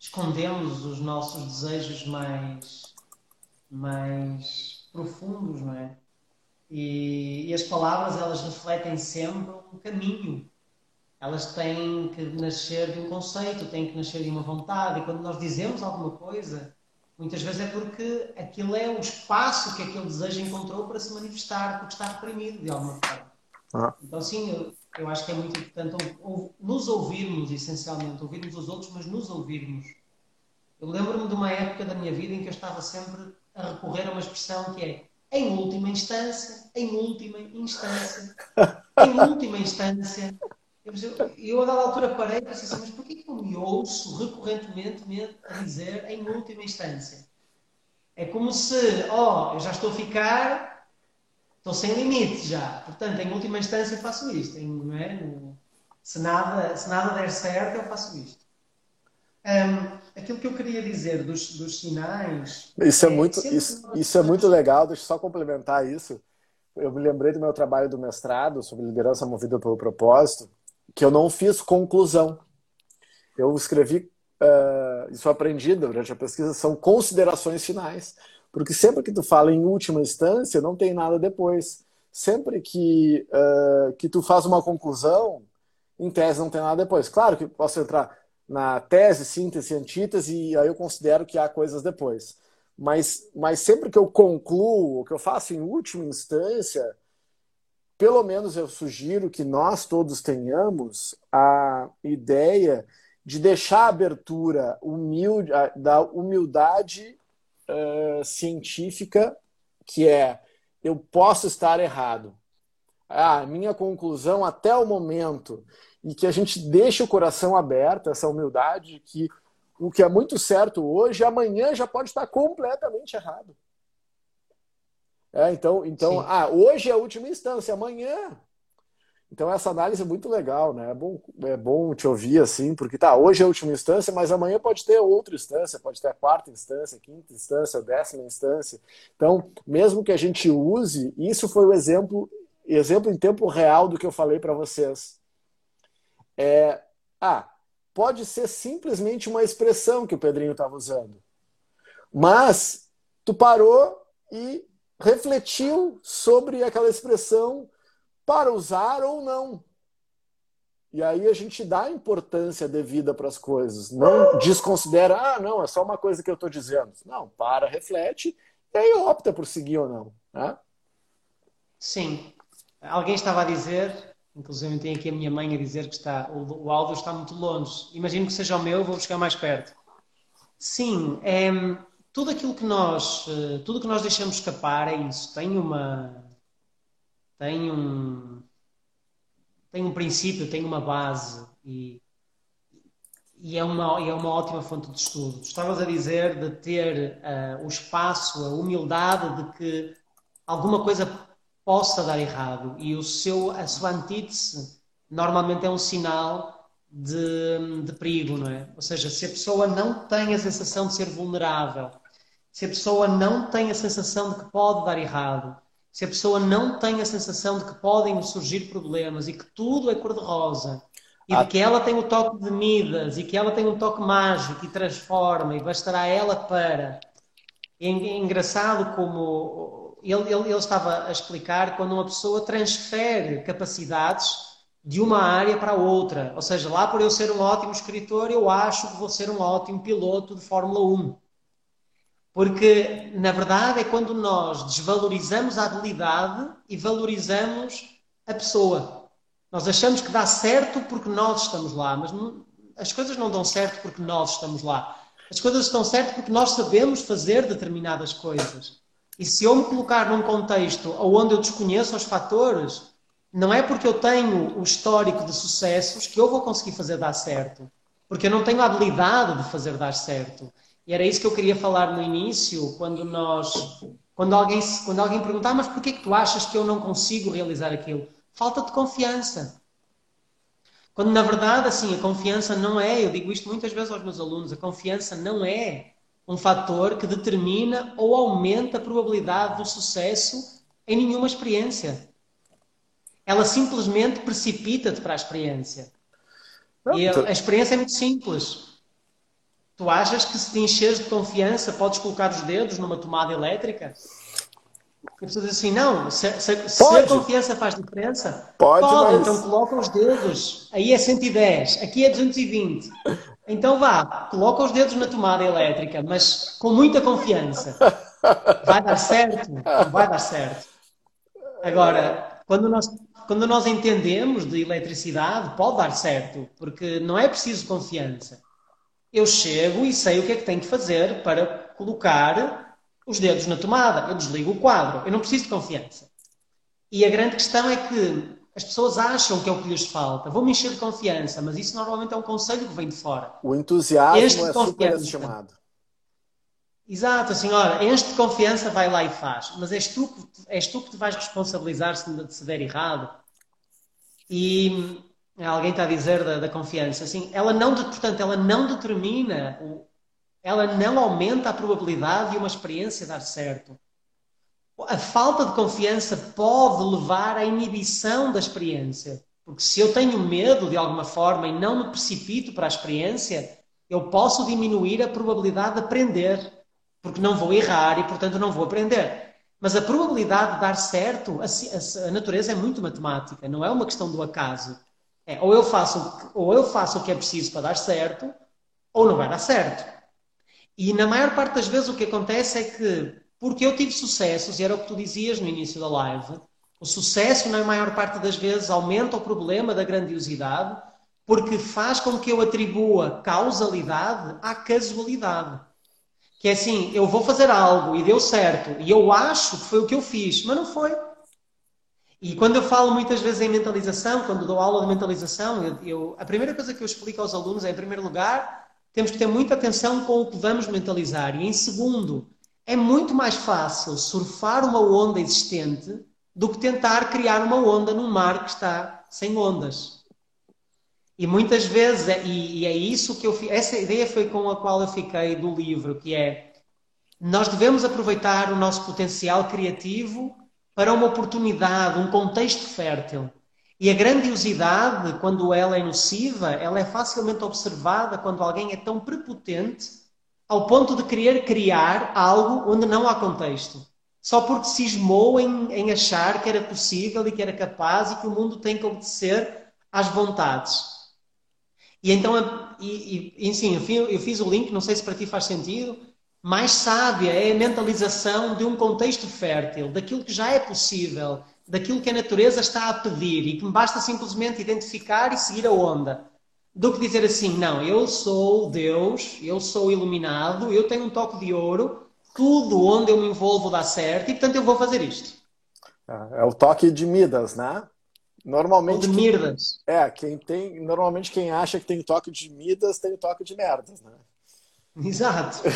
escondemos os nossos desejos mais, mais profundos, não é? E, e, as palavras elas refletem sempre um caminho. Elas têm que nascer de um conceito, têm que nascer de uma vontade. E quando nós dizemos alguma coisa, muitas vezes é porque aquilo é o espaço que aquele desejo encontrou para se manifestar, porque está reprimido de alguma forma. Ah. Então, sim, eu, eu acho que é muito importante ou, ou, nos ouvirmos, essencialmente, ouvirmos os outros, mas nos ouvirmos. Eu lembro-me de uma época da minha vida em que eu estava sempre a recorrer a uma expressão que é em última instância, em última instância, em última instância. Eu, eu a dada altura parei e pensei assim, mas porquê que eu me ouço recorrentemente a dizer em última instância? É como se, ó, oh, eu já estou a ficar estou sem limite já. Portanto, em última instância, faço isto. Em, não é? se, nada, se nada der certo, eu faço isto. Um, aquilo que eu queria dizer dos, dos sinais. Isso é, é muito, isso, isso é muito legal. Deixa eu só complementar isso. Eu me lembrei do meu trabalho do mestrado sobre liderança movida pelo propósito, que eu não fiz conclusão. Eu escrevi, uh, isso aprendi durante a pesquisa, são considerações finais. Porque sempre que tu fala em última instância, não tem nada depois. Sempre que, uh, que tu faz uma conclusão, em tese não tem nada depois. Claro que posso entrar na tese, síntese, antítese, e aí eu considero que há coisas depois. Mas, mas sempre que eu concluo, o que eu faço em última instância, pelo menos eu sugiro que nós todos tenhamos a ideia de deixar a abertura humilde, da humildade uh, científica, que é eu posso estar errado. A minha conclusão até o momento, e que a gente deixe o coração aberto, essa humildade, que o que é muito certo hoje, amanhã já pode estar completamente errado. É, então, então ah, hoje é a última instância, amanhã então essa análise é muito legal, né? É bom, é bom te ouvir assim, porque tá, hoje é a última instância, mas amanhã pode ter outra instância, pode ter a quarta instância, a quinta instância, a décima instância. Então, mesmo que a gente use, isso foi o exemplo, exemplo em tempo real do que eu falei para vocês. É, ah, pode ser simplesmente uma expressão que o Pedrinho estava usando. Mas tu parou e refletiu sobre aquela expressão para usar ou não. E aí a gente dá a importância devida para as coisas. Não desconsidera, ah, não, é só uma coisa que eu estou dizendo. Não, para, reflete e aí opta por seguir ou não. Né? Sim. Alguém estava a dizer, inclusive tem aqui a minha mãe a dizer que está, o, o áudio está muito longe. Imagino que seja o meu, vou buscar mais perto. Sim, é, tudo aquilo que nós, eh, tudo que nós deixamos escapar é isso. Tem uma, tem um, tem um princípio, tem uma base e, e, é, uma, é uma ótima fonte de estudo. Estavas a dizer de ter uh, o espaço, a humildade de que alguma coisa possa dar errado e o seu, a sua antítese normalmente é um sinal de, de perigo, não é? Ou seja, se a pessoa não tem a sensação de ser vulnerável, se a pessoa não tem a sensação de que pode dar errado, se a pessoa não tem a sensação de que podem surgir problemas e que tudo é cor-de-rosa e de ah. que ela tem o toque de Midas e que ela tem um toque mágico e transforma e bastará ela para. É engraçado como ele, ele, ele estava a explicar quando uma pessoa transfere capacidades de uma área para outra. Ou seja, lá por eu ser um ótimo escritor, eu acho que vou ser um ótimo piloto de Fórmula 1. Porque, na verdade, é quando nós desvalorizamos a habilidade e valorizamos a pessoa. Nós achamos que dá certo porque nós estamos lá, mas não, as coisas não dão certo porque nós estamos lá. As coisas estão certo porque nós sabemos fazer determinadas coisas. E se eu me colocar num contexto onde eu desconheço os fatores, não é porque eu tenho o histórico de sucessos que eu vou conseguir fazer dar certo. Porque eu não tenho a habilidade de fazer dar certo. E era isso que eu queria falar no início, quando nós. Quando alguém, quando alguém perguntar, ah, mas porquê que tu achas que eu não consigo realizar aquilo? Falta de confiança. Quando na verdade, assim, a confiança não é, eu digo isto muitas vezes aos meus alunos, a confiança não é um fator que determina ou aumenta a probabilidade do sucesso em nenhuma experiência. Ela simplesmente precipita-te para a experiência. Não, e a, a, experiência é muito simples. Tu achas que se te encheres de confiança podes colocar os dedos numa tomada elétrica? E pessoas dizem assim, não, se, se, se, a confiança faz diferença, pode, pode mas... então coloca os dedos. Aí é 110, aqui é 220. Então vá, coloca os dedos na tomada elétrica, mas com muita confiança. Vai dar certo? Vai dar certo. Agora, quando nós, quando nós entendemos de eletricidade, pode dar certo, porque não é preciso confiança. Eu chego e sei o que é que tenho que fazer para colocar os dedos na tomada. Eu desligo o quadro. Eu não preciso de confiança. E a grande questão é que as pessoas acham que é o que lhes falta. Vou-me encher de confiança, mas isso normalmente é um conselho que vem de fora. O entusiasmo é superestimado. Exato, assim, ora, enche de confiança, vai lá e faz. Mas és tu, és tu que te vais responsabilizar se, se der errado. E alguém está a dizer da, da, confiança, assim, ela não, portanto, ela não determina, ela não aumenta a probabilidade de uma experiência dar certo a falta de confiança pode levar à inibição da experiência. Porque se eu tenho medo de alguma forma e não me precipito para a experiência, eu posso diminuir a probabilidade de aprender. Porque não vou errar e, portanto, não vou aprender. Mas a probabilidade de dar certo, a, a natureza é muito matemática, não é uma questão do acaso. É, ou, eu faço, ou eu faço o que é preciso para dar certo, ou não vai dar certo. E na maior parte das vezes o que acontece é que porque eu tive sucessos, e era o que tu dizias no início da live, o sucesso, na maior parte das vezes, aumenta o problema da grandiosidade, porque faz com que eu atribua causalidade à casualidade. Que é assim, eu vou fazer algo e deu certo, e eu acho que foi o que eu fiz, mas não foi. E quando eu falo muitas vezes em mentalização, quando dou aula de mentalização, eu, eu, a primeira coisa que eu explico aos alunos é, em primeiro lugar, temos que ter muita atenção com o que vamos mentalizar. E em segundo, é muito mais fácil surfar uma onda existente do que tentar criar uma onda num mar que está sem ondas. E muitas vezes, é, e, e é isso que eu essa ideia foi com a qual eu fiquei do livro, que é nós devemos aproveitar o nosso potencial criativo para uma oportunidade, um contexto fértil. E a grandiosidade, quando ela é nociva, ela é facilmente observada quando alguém é tão prepotente ao ponto de querer criar algo onde não há contexto. Só porque cismou em, em achar que era possível e que era capaz e que o mundo tem que obedecer às vontades. E então, e, e, sim, eu fiz o link, não sei se para ti faz sentido. Mais sábia é a mentalização de um contexto fértil, daquilo que já é possível, daquilo que a natureza está a pedir e que me basta simplesmente identificar e seguir a onda do que dizer assim, não, eu sou Deus, eu sou iluminado, eu tenho um toque de ouro, tudo onde eu me envolvo dá certo e portanto eu vou fazer isto. É, é o toque de Midas, né? Normalmente. Ou de Midas. Quem, é, quem tem. Normalmente quem acha que tem toque de Midas tem toque de merdas, né? Exato.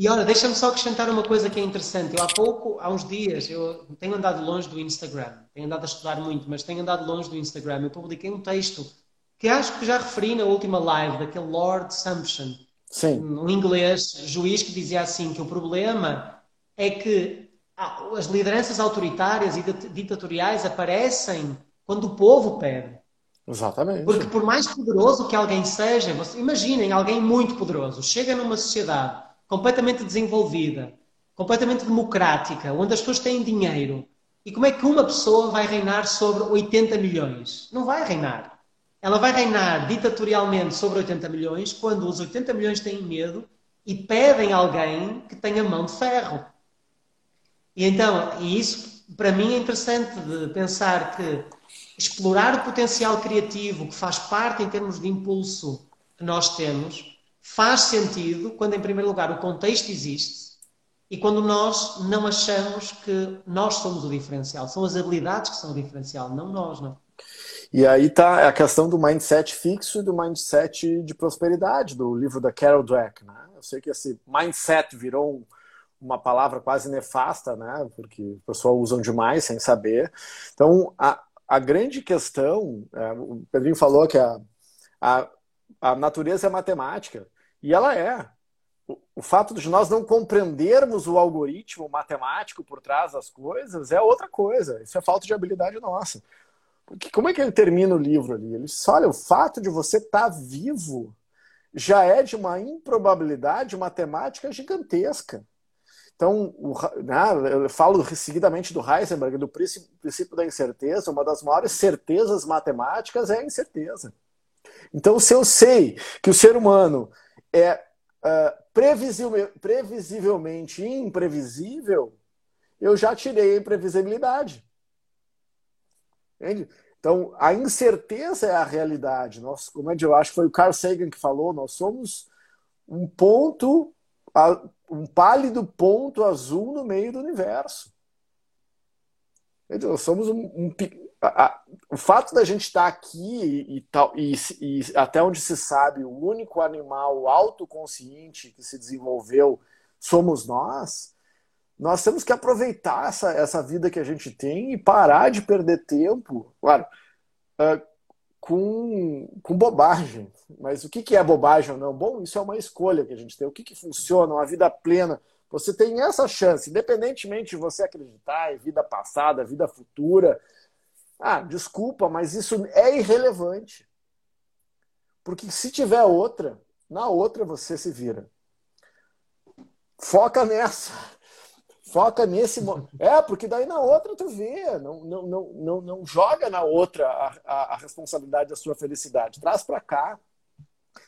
E olha, deixa-me só acrescentar uma coisa que é interessante. Eu há pouco, há uns dias, eu tenho andado longe do Instagram, tenho andado a estudar muito, mas tenho andado longe do Instagram. Eu publiquei um texto que acho que já referi na última live, daquele Lord Sumption, Sim. um inglês juiz que dizia assim que o problema é que as lideranças autoritárias e ditatoriais aparecem quando o povo pede. Exatamente. Porque por mais poderoso que alguém seja, imaginem alguém muito poderoso, chega numa sociedade completamente desenvolvida, completamente democrática, onde as pessoas têm dinheiro. E como é que uma pessoa vai reinar sobre 80 milhões? Não vai reinar. Ela vai reinar ditatorialmente sobre 80 milhões quando os 80 milhões têm medo e pedem alguém que tenha mão de ferro. E então, e isso para mim é interessante de pensar que explorar o potencial criativo que faz parte em termos de impulso que nós temos faz sentido quando, em primeiro lugar, o contexto existe e quando nós não achamos que nós somos o diferencial. São as habilidades que são o diferencial, não nós, não. E aí tá a questão do mindset fixo e do mindset de prosperidade, do livro da Carol Dweck. Né? Eu sei que esse mindset virou uma palavra quase nefasta, né? porque o pessoal usam demais sem saber. Então, a, a grande questão, é, o Pedrinho falou que a, a, a natureza é matemática, e ela é o fato de nós não compreendermos o algoritmo matemático por trás das coisas é outra coisa. Isso é falta de habilidade nossa. Como é que ele termina o livro ali? Ele diz: olha, o fato de você estar tá vivo já é de uma improbabilidade matemática gigantesca. Então, o, né, eu falo seguidamente do Heisenberg, do princípio da incerteza. Uma das maiores certezas matemáticas é a incerteza. Então, se eu sei que o ser humano é uh, previsivelmente imprevisível, eu já tirei a imprevisibilidade. Entende? Então, a incerteza é a realidade. Nós, como é que eu acho que foi o Carl Sagan que falou, nós somos um ponto, um pálido ponto azul no meio do universo. Nós somos um, um a, a, o fato da gente estar aqui e, tal, e, e, até onde se sabe, o único animal autoconsciente que se desenvolveu somos nós, nós temos que aproveitar essa, essa vida que a gente tem e parar de perder tempo, claro, uh, com, com bobagem. Mas o que, que é bobagem ou não? Bom, isso é uma escolha que a gente tem. O que, que funciona, uma vida plena. Você tem essa chance, independentemente de você acreditar em vida passada, vida futura, ah, desculpa, mas isso é irrelevante. Porque se tiver outra, na outra você se vira. Foca nessa. Foca nesse. É, porque daí na outra tu vê. Não, não, não, não, não joga na outra a, a, a responsabilidade da sua felicidade. Traz para cá.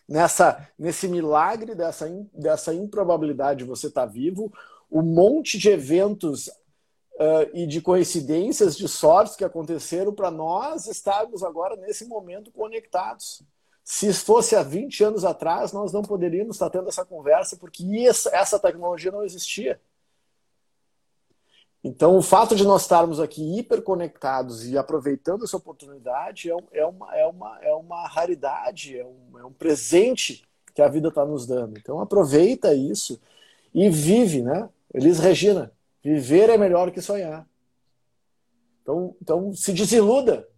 Nessa, nesse milagre dessa, dessa improbabilidade de você estar tá vivo, um monte de eventos uh, e de coincidências, de sortes que aconteceram para nós estarmos agora nesse momento conectados. Se fosse há 20 anos atrás, nós não poderíamos estar tendo essa conversa, porque essa tecnologia não existia. Então, o fato de nós estarmos aqui hiperconectados e aproveitando essa oportunidade é, é, uma, é, uma, é uma raridade, é um, é um presente que a vida está nos dando. Então, aproveita isso e vive, né? Elis Regina, Viver é melhor que sonhar. Então, então se desiluda.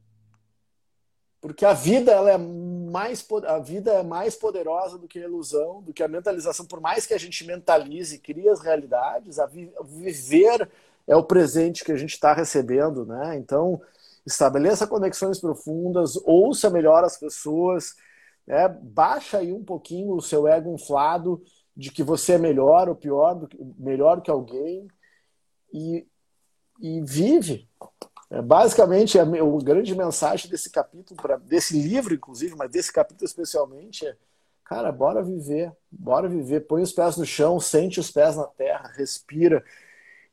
Porque a vida ela é mais a vida é mais poderosa do que a ilusão, do que a mentalização. Por mais que a gente mentalize, crie as realidades, a vi viver é o presente que a gente está recebendo, né? Então estabeleça conexões profundas, ouça melhor as pessoas, né? baixa aí um pouquinho o seu ego inflado de que você é melhor ou pior, do que, melhor que alguém e, e vive. É, basicamente, a, a grande mensagem desse capítulo, pra, desse livro, inclusive, mas desse capítulo especialmente, é: cara, bora viver, bora viver. Põe os pés no chão, sente os pés na terra, respira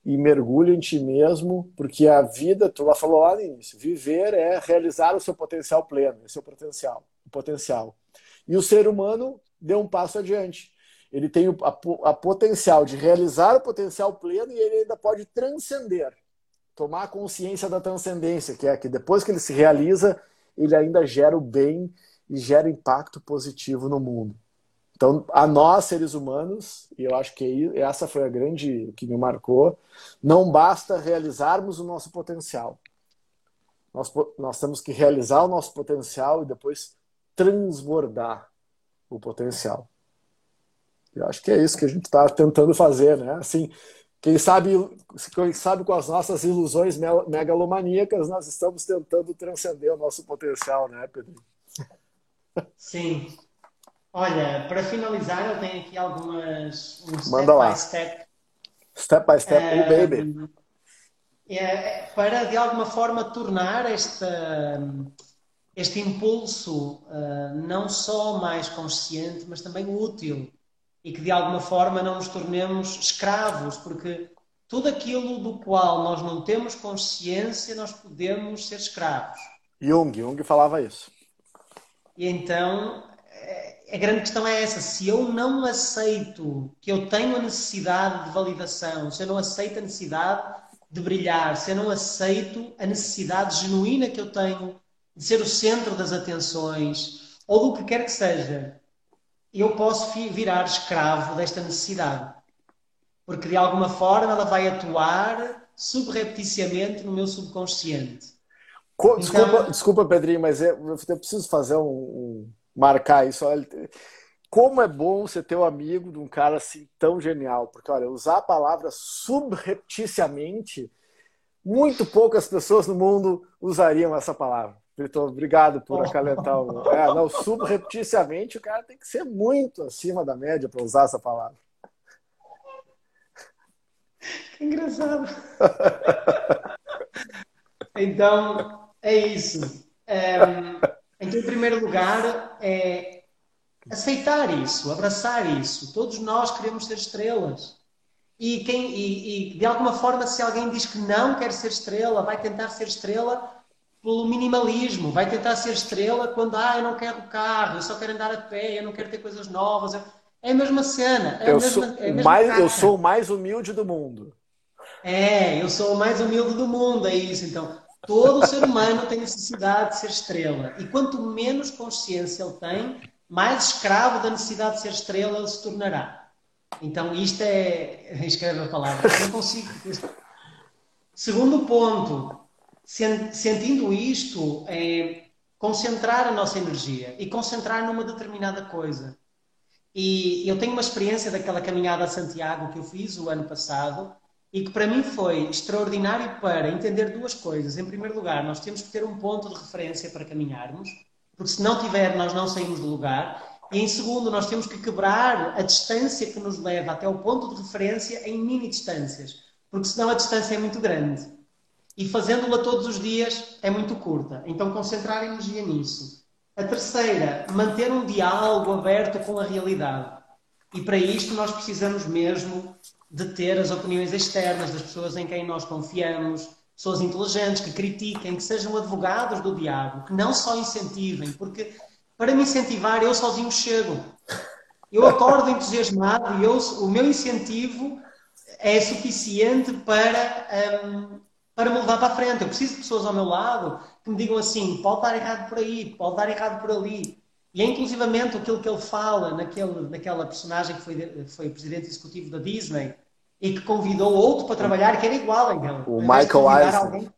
e mergulha em ti mesmo, porque a vida, tu lá falou lá no início, viver é realizar o seu potencial pleno, o seu potencial, o potencial. E o ser humano deu um passo adiante ele tem a, a potencial de realizar o potencial pleno e ele ainda pode transcender, tomar consciência da transcendência, que é que depois que ele se realiza, ele ainda gera o bem e gera impacto positivo no mundo. Então, a nós, seres humanos, e eu acho que essa foi a grande que me marcou, não basta realizarmos o nosso potencial. Nós, nós temos que realizar o nosso potencial e depois transbordar o potencial. Eu acho que é isso que a gente está tentando fazer, né? Assim, quem sabe, quem sabe com as nossas ilusões megalomaníacas, nós estamos tentando transcender o nosso potencial, né, Pedro? Sim. Olha, para finalizar, eu tenho aqui algumas um step Manda lá. by step. Step by step, uh, oh, baby. É, para de alguma forma tornar este, este impulso uh, não só mais consciente, mas também útil e que de alguma forma não nos tornemos escravos, porque tudo aquilo do qual nós não temos consciência, nós podemos ser escravos. Jung, Jung falava isso. E então, é, a grande questão é essa. Se eu não aceito que eu tenho a necessidade de validação, se eu não aceito a necessidade de brilhar, se eu não aceito a necessidade genuína que eu tenho de ser o centro das atenções, ou do que quer que seja, eu posso virar escravo desta necessidade. Porque de alguma forma ela vai atuar subrepticiamente no meu subconsciente. Desculpa, então... desculpa Pedrinho, mas eu, eu preciso fazer um, um, marcar isso. Como é bom você ter um amigo de um cara assim tão genial, porque olha, usar a palavra subrepticiamente, muito poucas pessoas no mundo usariam essa palavra. Vitor, obrigado por acalentar o. É, não, subrepticiamente o cara tem que ser muito acima da média para usar essa palavra. Que engraçado. então, é isso. Um, então, em primeiro lugar, é aceitar isso, abraçar isso. Todos nós queremos ser estrelas. E, quem, e, e de alguma forma, se alguém diz que não quer ser estrela, vai tentar ser estrela pelo minimalismo, vai tentar ser estrela quando, ah, eu não quero carro, eu só quero andar a pé, eu não quero ter coisas novas. É a mesma cena. É eu, mesma, sou, é mais, eu sou o mais humilde do mundo. É, eu sou o mais humilde do mundo, é isso. Então, todo ser humano tem necessidade de ser estrela. E quanto menos consciência ele tem, mais escravo da necessidade de ser estrela ele se tornará. Então, isto é. Escreve a palavra. Não consigo. Segundo ponto, sentindo isto, é concentrar a nossa energia e concentrar numa determinada coisa. E eu tenho uma experiência daquela caminhada a Santiago que eu fiz o ano passado e que para mim foi extraordinário para entender duas coisas. Em primeiro lugar, nós temos que ter um ponto de referência para caminharmos, porque se não tiver, nós não saímos do lugar. E em segundo, nós temos que quebrar a distância que nos leva até o ponto de referência em mini distâncias, porque senão a distância é muito grande e fazendo-la todos os dias é muito curta. Então, concentrar energia nisso. A terceira, manter um diálogo aberto com a realidade. E para isto nós precisamos mesmo de ter as opiniões externas das pessoas em quem nós confiamos, pessoas inteligentes que critiquem, que sejam advogados do diabo, que não só incentivem, porque para me incentivar eu sozinho chego. Eu acordo entusiasmado e eu, o meu incentivo é suficiente para um, para me levar para a frente. Eu preciso de pessoas ao meu lado que me digam assim: pode dar errado por aí, pode dar errado por ali. E é inclusivamente aquilo que ele fala naquele, naquela personagem que foi, foi presidente executivo da Disney e que convidou outro para trabalhar que era igual a ele. O Michael Eisner.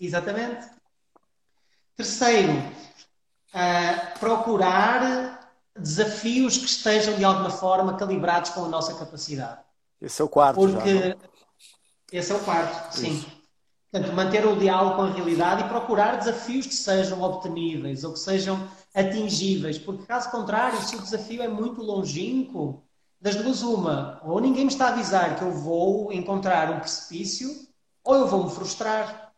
Exatamente. Terceiro, uh, procurar desafios que estejam de alguma forma calibrados com a nossa capacidade. Esse é o quarto. Porque já, esse é o quarto, sim. Portanto, manter o diálogo com a realidade e procurar desafios que sejam obteníveis ou que sejam atingíveis, porque caso contrário, se o desafio é muito longínquo, das duas uma, ou ninguém me está a avisar que eu vou encontrar um precipício, ou eu vou me frustrar.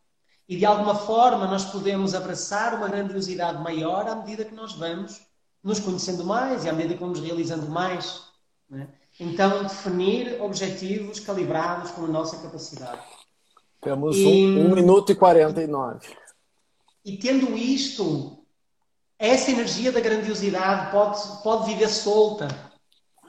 E de alguma forma nós podemos abraçar uma grandiosidade maior à medida que nós vamos nos conhecendo mais e à medida que vamos realizando mais. Né? Então, definir objetivos calibrados com a nossa capacidade. Temos e, um, um minuto e 49. E tendo isto, essa energia da grandiosidade pode, pode viver solta.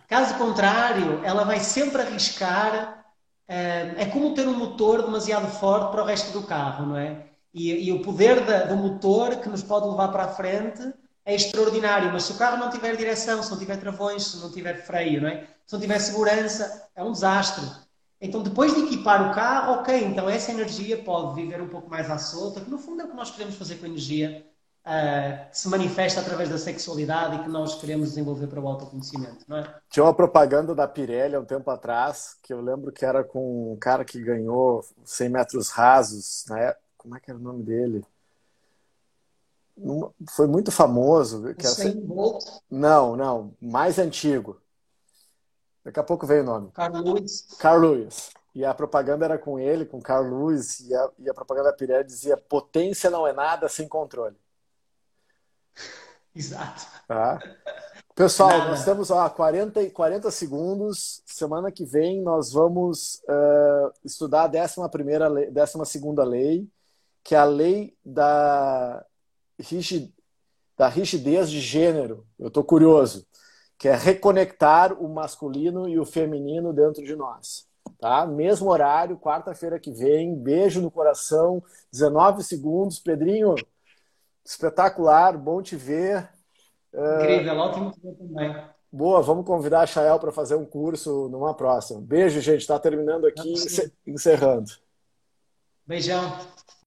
Caso contrário, ela vai sempre arriscar. Eh, é como ter um motor demasiado forte para o resto do carro, não é? E, e o poder da, do motor que nos pode levar para a frente é extraordinário, mas se o carro não tiver direção, se não tiver travões, se não tiver freio, não é? se não tiver segurança, é um desastre. Então, depois de equipar o carro, ok, então essa energia pode viver um pouco mais à solta, que no fundo é o que nós queremos fazer com a energia uh, que se manifesta através da sexualidade e que nós queremos desenvolver para o autoconhecimento, não é? Tinha uma propaganda da Pirelli há um tempo atrás, que eu lembro que era com um cara que ganhou 100 metros rasos, né? Como é que era o nome dele? Foi muito famoso. Que era... Não, não, mais antigo. Daqui a pouco veio o nome. Carl Lewis. Carl Lewis. E a propaganda era com ele, com Carl Lewis, e a, e a propaganda da Pirelli dizia: potência não é nada sem controle. Exato. Tá? Pessoal, nada. nós temos ó, 40, 40 segundos. Semana que vem nós vamos uh, estudar a 11 lei, 12 lei, que é a lei da rigid, da rigidez de gênero. Eu estou curioso. Que é reconectar o masculino e o feminino dentro de nós. Tá? Mesmo horário, quarta-feira que vem. Beijo no coração. 19 segundos. Pedrinho, espetacular. Bom te ver. Incrível, uh... ótimo te ver também. Boa, vamos convidar a Chael para fazer um curso numa próxima. Beijo, gente. Está terminando aqui, encerrando. Beijão.